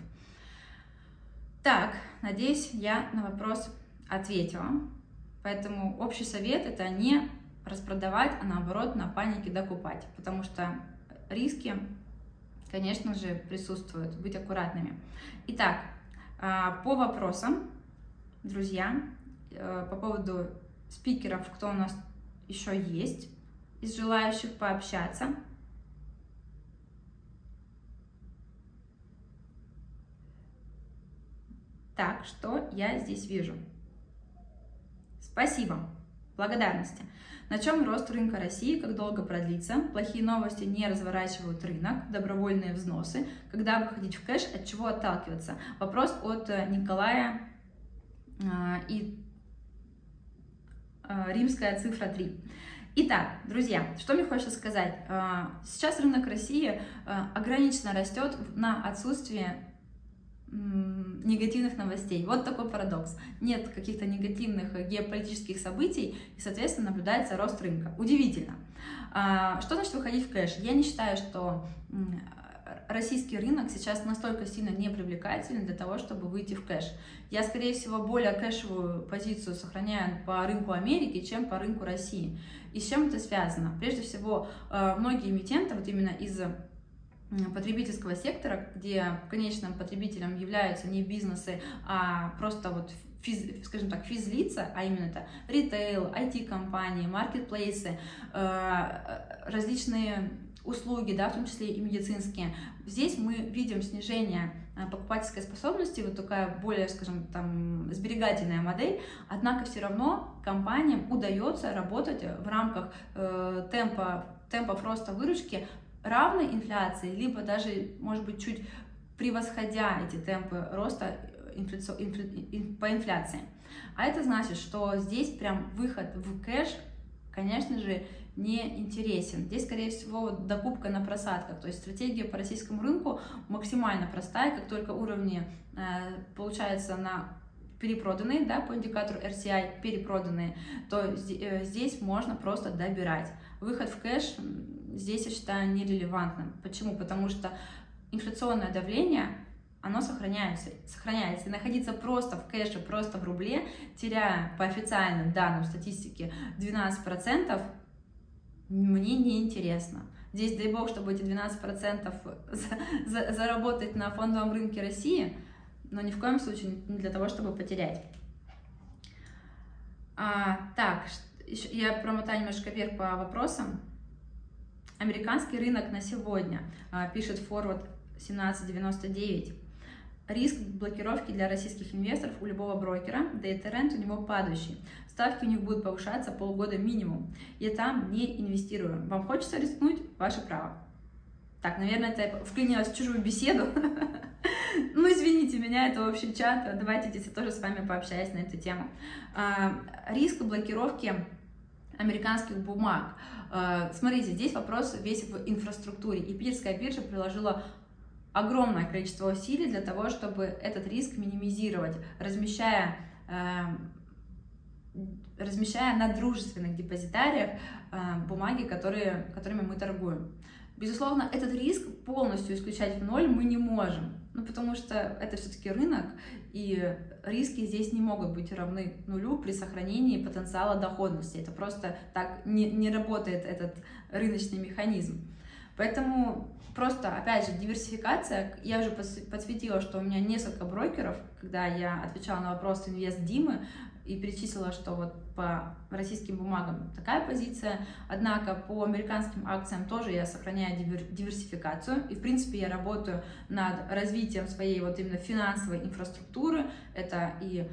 Так, надеюсь, я на вопрос ответила. Поэтому общий совет это не распродавать, а наоборот на панике докупать, потому что риски, конечно же, присутствуют, быть аккуратными. Итак, а, по вопросам, друзья, э, по поводу спикеров, кто у нас еще есть из желающих пообщаться. Так, что я здесь вижу? Спасибо, благодарности. На чем рост рынка России, как долго продлится? Плохие новости не разворачивают рынок, добровольные взносы. Когда выходить в кэш, от чего отталкиваться? Вопрос от э, Николая э, и э, римская цифра 3. Итак, друзья, что мне хочется сказать. А, сейчас рынок России а, ограниченно растет на отсутствие негативных новостей. Вот такой парадокс. Нет каких-то негативных геополитических событий, и, соответственно, наблюдается рост рынка. Удивительно. А, что значит выходить в кэш? Я не считаю, что российский рынок сейчас настолько сильно не привлекателен для того, чтобы выйти в кэш. Я, скорее всего, более кэшевую позицию сохраняю по рынку Америки, чем по рынку России. И с чем это связано? Прежде всего, э, многие эмитенты, вот именно из потребительского сектора, где конечным потребителем являются не бизнесы, а просто вот физ, скажем так, физлица, а именно это ритейл, IT-компании, маркетплейсы, э, различные услуги, да, в том числе и медицинские. Здесь мы видим снижение э, покупательской способности, вот такая более, скажем, там, сберегательная модель, однако все равно компаниям удается работать в рамках э, темпа, темпов роста выручки равной инфляции, либо даже, может быть, чуть превосходя эти темпы роста по инфляции. А это значит, что здесь прям выход в кэш, конечно же, не интересен. Здесь, скорее всего, докупка на просадках. То есть стратегия по российскому рынку максимально простая. Как только уровни, э, получается, на перепроданные, да, по индикатору RCI перепроданные, то э, здесь можно просто добирать. Выход в кэш здесь, я считаю, нерелевантным. Почему? Потому что инфляционное давление оно сохраняется, сохраняется. И находиться просто в кэше, просто в рубле, теряя по официальным данным статистики 12%, мне не интересно. Здесь, дай бог, чтобы эти 12% за, за, заработать на фондовом рынке России, но ни в коем случае не для того, чтобы потерять. А, так, я промотаю немножко вверх по вопросам. Американский рынок на сегодня, а, пишет Forward 1799. Риск блокировки для российских инвесторов у любого брокера, да и тренд у него падающий. Ставки у них будут повышаться полгода минимум. Я там не инвестирую. Вам хочется рискнуть? Ваше право. Так, наверное, это вклинилось в чужую беседу. Ну, извините меня, это общий чат. Давайте здесь я тоже с вами пообщаюсь на эту тему. А, риск блокировки американских бумаг. А, смотрите, здесь вопрос весь в инфраструктуре. И Питерская биржа приложила огромное количество усилий для того, чтобы этот риск минимизировать, размещая а, размещая на дружественных депозитариях э, бумаги, которые, которыми мы торгуем. Безусловно, этот риск полностью исключать в ноль мы не можем, ну, потому что это все-таки рынок, и риски здесь не могут быть равны нулю при сохранении потенциала доходности. Это просто так не, не работает этот рыночный механизм. Поэтому просто, опять же, диверсификация. Я уже подсветила, что у меня несколько брокеров, когда я отвечала на вопрос инвест Димы, и перечислила, что вот по российским бумагам такая позиция, однако по американским акциям тоже я сохраняю диверсификацию, и в принципе я работаю над развитием своей вот именно финансовой инфраструктуры, это и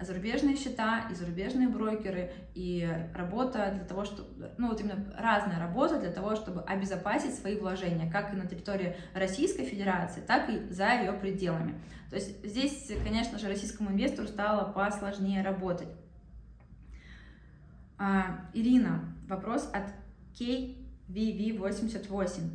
зарубежные счета, и зарубежные брокеры, и работа для того, чтобы, ну вот именно разная работа для того, чтобы обезопасить свои вложения, как и на территории Российской Федерации, так и за ее пределами. То есть здесь, конечно же, российскому инвестору стало посложнее работать. А, Ирина, вопрос от KVV88.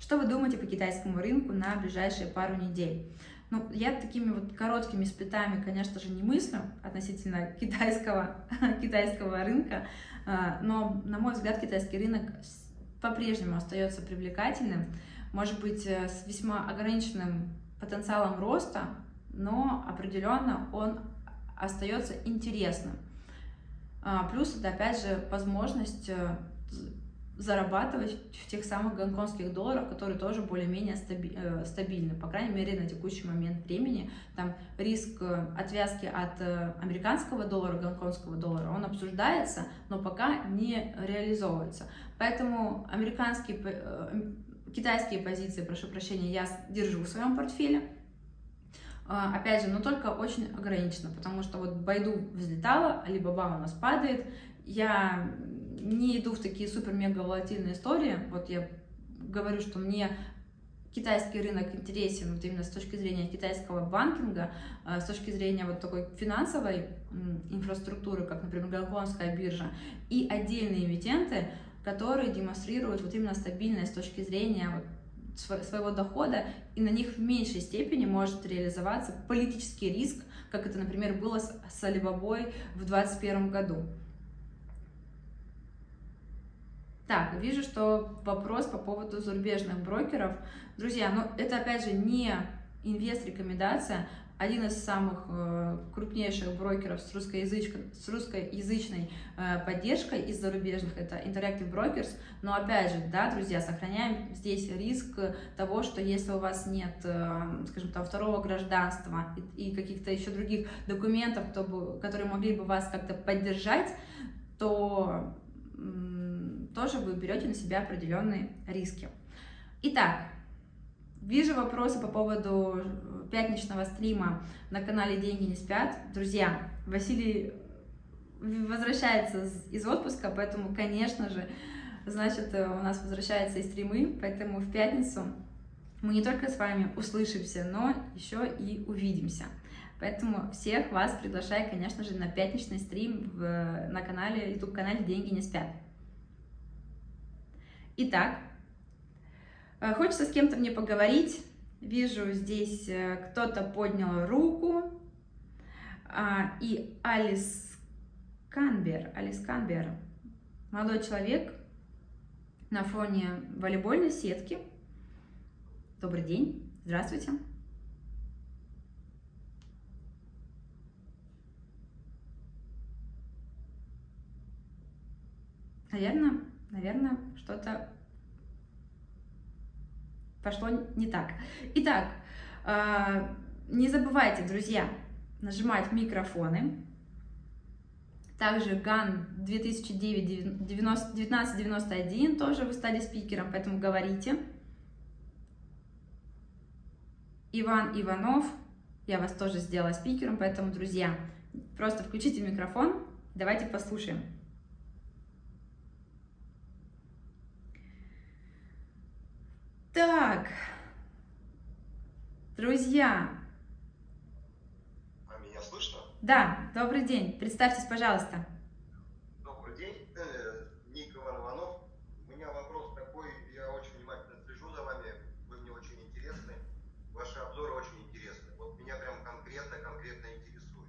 Что вы думаете по китайскому рынку на ближайшие пару недель? Ну, я такими вот короткими сплетами, конечно же, не мыслю относительно китайского, китайского рынка, а, но, на мой взгляд, китайский рынок по-прежнему остается привлекательным, может быть, э, с весьма ограниченным потенциалом роста, но определенно он остается интересным. А, плюс это, опять же, возможность э, зарабатывать в тех самых гонконгских долларах, которые тоже более-менее э, стабильны, по крайней мере, на текущий момент времени. Там риск э, отвязки от американского доллара, гонконгского доллара, он обсуждается, но пока не реализовывается. Поэтому американские, китайские позиции, прошу прощения, я держу в своем портфеле. Опять же, но только очень ограниченно, потому что вот Байду взлетала, Alibaba у нас падает, я не иду в такие супер-мега волатильные истории. Вот я говорю, что мне китайский рынок интересен вот именно с точки зрения китайского банкинга, э, с точки зрения вот такой финансовой инфраструктуры, как, например, Гонконгская биржа, и отдельные эмитенты, которые демонстрируют вот именно стабильность с точки зрения своего дохода, и на них в меньшей степени может реализоваться политический риск, как это, например, было с Alibaba в 2021 году. Так, вижу, что вопрос по поводу зарубежных брокеров. Друзья, ну это опять же не инвест-рекомендация, один из самых э, крупнейших брокеров с, русскоязычной, с русскоязычной э, поддержкой из зарубежных, это Interactive Brokers, но опять же, да, друзья, сохраняем здесь риск того, что если у вас нет, э, скажем так, второго гражданства и, каких-то еще других документов, которые могли бы вас как-то поддержать, то тоже вы берете на себя определенные риски. Итак, вижу вопросы по поводу э, пятничного стрима на канале «Деньги не спят». Друзья, Василий возвращается из отпуска, поэтому, конечно же, значит, э, у нас возвращаются и стримы, поэтому в пятницу мы не только с вами услышимся, но еще и увидимся. Поэтому всех вас приглашаю, конечно же, на пятничный стрим в, на канале, YouTube-канале «Деньги не спят». Итак, э, хочется с кем-то мне поговорить. Вижу, здесь э, кто-то поднял руку. А, и Алис Канбер, Алис Канбер, молодой человек на фоне волейбольной сетки. Добрый день, здравствуйте. Наверное, наверное, что-то пошло не так. Итак, а, не забывайте, друзья, нажимать микрофоны. Также GAN 2009-1991 тоже вы стали спикером, поэтому говорите. Иван Иванов, я вас тоже сделала спикером, поэтому, друзья, просто включите микрофон, давайте послушаем. Так, друзья. А меня слышно? Да, добрый день. Представьтесь, пожалуйста. Добрый день, э, Ник Иван Иванов. У меня вопрос такой, я очень внимательно слежу за вами, вы мне очень интересны, ваши обзоры очень интересны. Вот меня прям конкретно, конкретно интересует.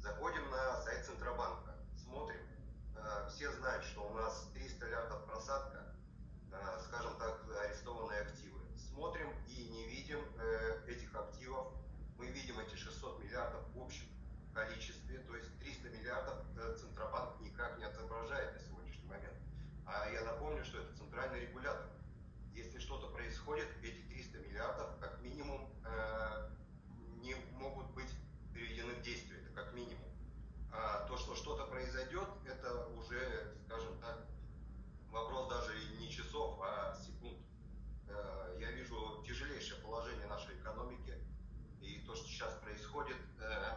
Заходим на сайт Центробанка, смотрим, э, все знают, что у нас 300 миллиардов просадка, э, скажем так, арестованные активы. Смотрим и не видим э, этих активов. Мы видим эти 600 миллиардов в общем количестве, то есть 300 миллиардов э, Центробанк никак не отображает на сегодняшний момент. А я напомню, что это центральный регулятор. Если что-то происходит, эти 300 миллиардов как минимум э, не могут быть приведены в действие, это как минимум. А то, что что-то произойдет, это уже, скажем так, вопрос даже не часов, а секунд. Э, я вижу тяжелейшее положение нашей экономики, и то, что сейчас происходит, э,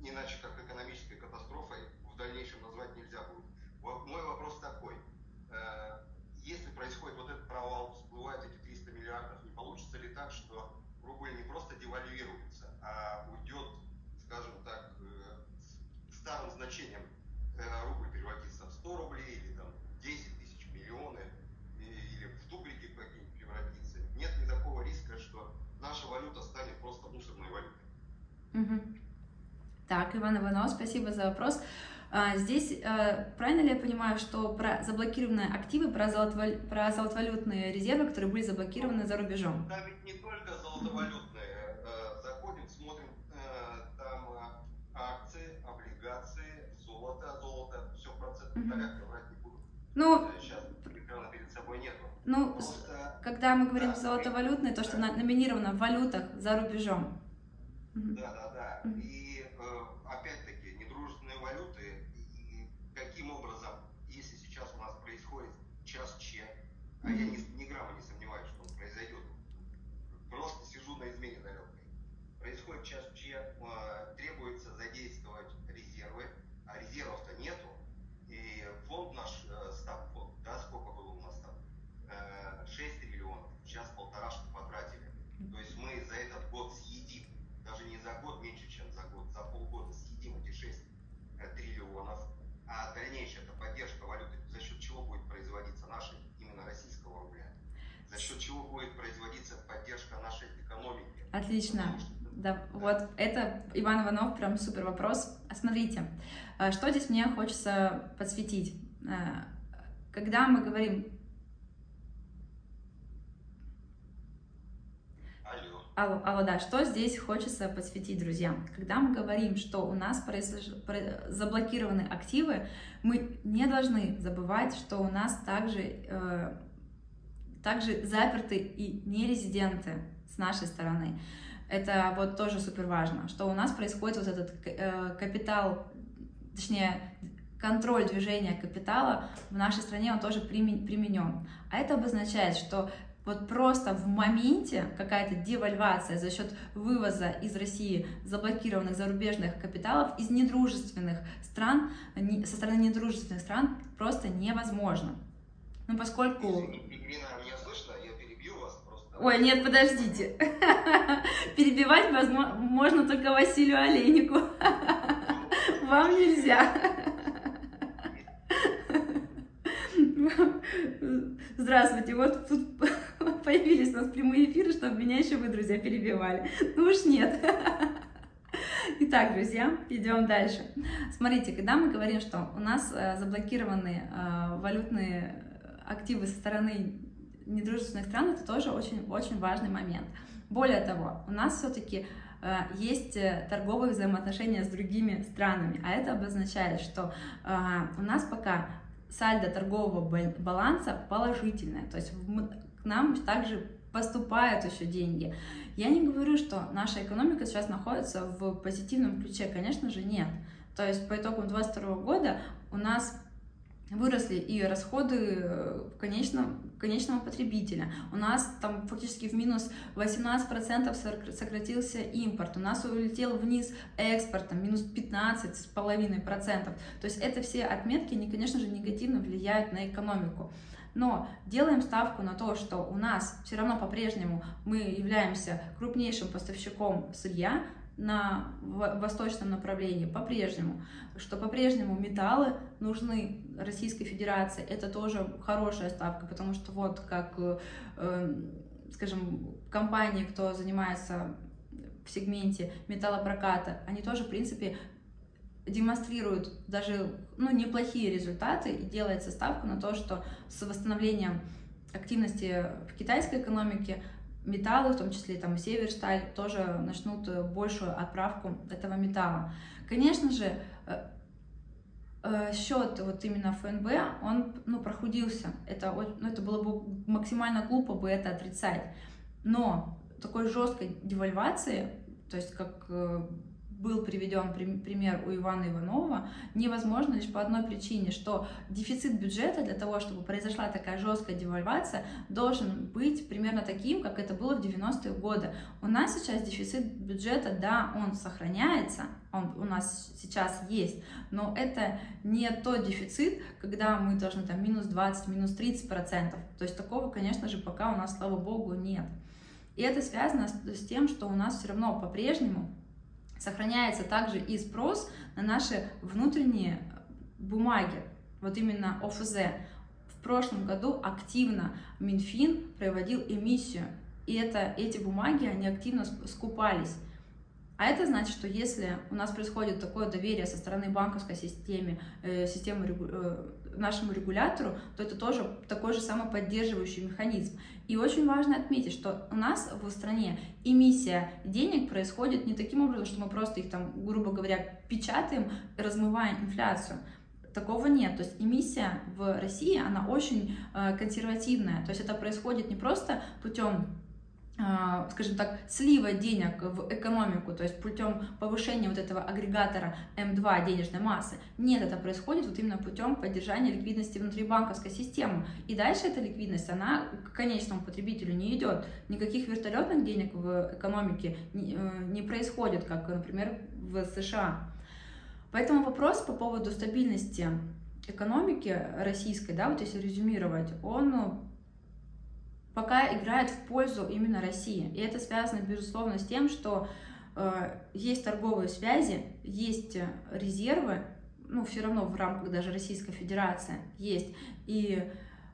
не иначе как экономической катастрофой, в дальнейшем назвать нельзя будет. Вот мой вопрос такой. Э, если происходит вот этот провал, всплывают эти 300 миллиардов, не получится ли так, что рубль не просто девальвируется, а уйдет, скажем так, с старым значением рубль превратится в 100 рублей или там 10 тысяч, миллионы, или в тубрики какие-нибудь превратится. Нет никакого риска, что наша валюта станет просто мусорной валютой. Угу. Так, Иван Иванов, спасибо за вопрос. А, здесь э, правильно ли я понимаю, что про заблокированные активы, про, золотоваль... про золотовалютные резервы, которые были заблокированы за рубежом? Да, ведь не только золотовалютные. Э, заходим, смотрим, э, там акции, облигации, золото, золото, все в процентных порядках врать не буду. Ну, Сейчас перед собой нету. ну, Просто, когда мы говорим Да, золотовалютные, то, что на- номинировано в валютах за рубежом. Да, да, да. И э, опять-таки, недружественные валюты, и каким образом, если сейчас у нас происходит час Ч, а я ни, ни грамма не сомневаюсь, что он произойдет, просто сижу на измене далекой. Происходит час Ч, э, требуется задействовать резервы, а резервов-то нету. И фонд наш, э, стаб фонд, да, сколько было у нас там? Э, 6 триллионов, сейчас полторашка Отлично. Да, вот это, Иван Иванов, прям супер вопрос. А смотрите, а, что здесь мне хочется подсветить. А, когда мы говорим... Алло. Алло, алло, да, что здесь хочется подсветить, друзья? Когда мы говорим, что у нас произош... заблокированы активы, мы не должны забывать, что у нас также, э, также заперты и нерезиденты с нашей стороны. Это вот тоже супер важно, что у нас происходит вот этот э, капитал, точнее, контроль движения капитала в нашей стране, он тоже применен. А это обозначает, что вот просто в моменте какая-то девальвация за счет вывоза из России заблокированных зарубежных капиталов из недружественных стран, со стороны недружественных стран просто невозможно. Ну, поскольку... Ирина, Ой, нет, подождите. Перебивать возможно, можно только Василию Олейнику. Вам нельзя. Здравствуйте, вот тут появились у нас прямые эфиры, чтобы меня еще вы, друзья, перебивали. Ну уж нет. Итак, друзья, идем дальше. Смотрите, когда мы говорим, что у нас э, заблокированы э, валютные активы со стороны недружественных стран, это тоже очень-очень важный момент. Более того, у нас все-таки э, есть торговые взаимоотношения с другими странами, а это обозначает, что у нас пока сальдо торгового баланса положительное, то есть к нам также поступают еще деньги. Я не говорю, что наша экономика сейчас находится в позитивном ключе, конечно же, нет. То есть по итогам 2022 года у нас выросли и расходы э, конечного, конечного потребителя. У нас там фактически в минус 18% сократился импорт. У нас улетел вниз экспорт, там, минус 15,5%. То есть это все отметки, они, конечно же, негативно влияют на экономику. Но делаем ставку на то, что у нас все равно по-прежнему мы являемся крупнейшим поставщиком сырья, на восточном направлении по-прежнему, что по-прежнему металлы нужны Российской Федерации, это тоже хорошая ставка, потому что вот как, э, скажем, компании, кто занимается в сегменте металлопроката, они тоже, в принципе, демонстрируют даже ну, неплохие результаты и делается ставка на то, что с восстановлением активности в китайской экономике металлы, в том числе там Северсталь, тоже начнут большую отправку этого металла. Конечно же, э, счет вот именно ФНБ, он ну, прохудился. Это, ну, это было бы максимально глупо бы это отрицать. Но такой жесткой девальвации, то есть как был приведен пример у Ивана Иванова, невозможно лишь по одной причине, что дефицит бюджета для того, чтобы произошла такая жесткая девальвация, должен быть примерно таким, как это было в 90-е годы. У нас сейчас дефицит бюджета, да, он сохраняется, он у нас сейчас есть, но это не тот дефицит, когда мы должны там минус 20, минус 30 процентов. То есть такого, конечно же, пока у нас, слава богу, нет. И это связано с тем, что у нас все равно по-прежнему Сохраняется также и спрос на наши внутренние бумаги, вот именно ОФЗ. В прошлом году активно Минфин проводил эмиссию, и это, эти бумаги, они активно скупались. А это значит, что если у нас происходит такое доверие со стороны банковской системы, э, системы э, нашему регулятору, то это тоже такой же самоподдерживающий механизм. И очень важно отметить, что у нас в стране эмиссия денег происходит не таким образом, что мы просто их там, грубо говоря, печатаем, размывая инфляцию. Такого нет. То есть эмиссия в России, она очень э, консервативная. То есть это происходит не просто путем скажем так, слива денег в экономику, то есть путем повышения вот этого агрегатора М2 денежной массы. Нет, это происходит вот именно путем поддержания ликвидности внутри банковской системы. И дальше эта ликвидность, она к конечному потребителю не идет. Никаких вертолетных денег в экономике э, не происходит, как, например, в США. Поэтому вопрос по поводу стабильности экономики российской, да, вот если резюмировать, он пока играет в пользу именно России. И это связано, безусловно, с тем, что э, есть торговые связи, есть резервы, ну, все равно в рамках даже Российской Федерации есть. И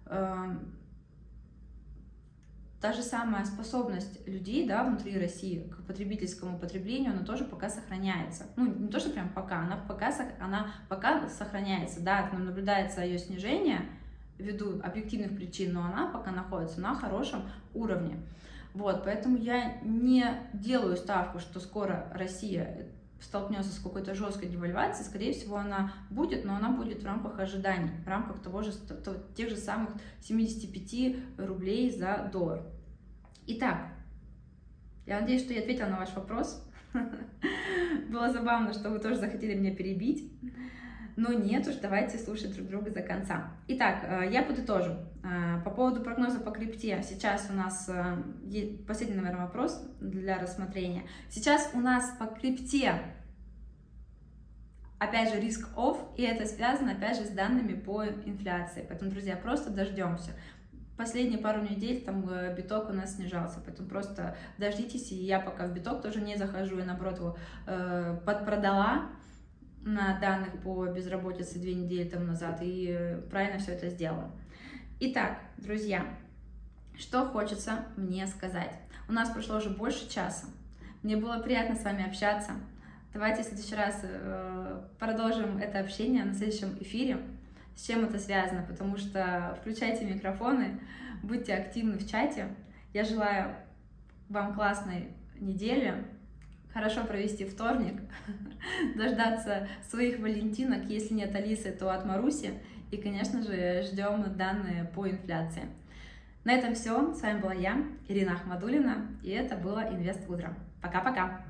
э, та же самая способность людей, да, внутри России к потребительскому потреблению, она тоже пока сохраняется. Ну, не то, что прям пока, она пока, она пока сохраняется, да, наблюдается ее снижение ввиду объективных причин, но она пока находится на хорошем уровне. Вот, поэтому я не делаю ставку, что скоро Россия столкнется с какой-то жесткой девальвацией, скорее всего, она будет, но она будет в рамках ожиданий, в рамках того же, тех же самых 75 рублей за доллар. Итак, я надеюсь, что я ответила на ваш вопрос. Было забавно, что вы тоже захотели меня перебить. Но нет уж, давайте слушать друг друга до конца. Итак, э, я подытожу. Э, по поводу прогноза по крипте. Сейчас у нас э, последний, наверное, вопрос для рассмотрения. Сейчас у нас по крипте опять же, риск off, и это связано, опять же, с данными по инфляции. Поэтому, друзья, просто дождемся. Последние пару недель там биток у нас снижался, поэтому просто дождитесь, и я пока в биток тоже не захожу, я наоборот его э, подпродала, на данных по безработице две недели тому назад и правильно все это сделала. Итак, друзья, что хочется мне сказать. У нас прошло уже больше часа. Мне было приятно с вами общаться. Давайте в следующий раз э, продолжим это общение на следующем эфире. С чем это связано? Потому что включайте микрофоны, будьте активны в чате. Я желаю вам классной недели, хорошо провести вторник, дождаться своих валентинок, если нет Алисы, то от Маруси, и, конечно же, ждем данные по инфляции. На этом все. С вами была я, Ирина Ахмадулина, и это было Инвест Утро. Пока-пока!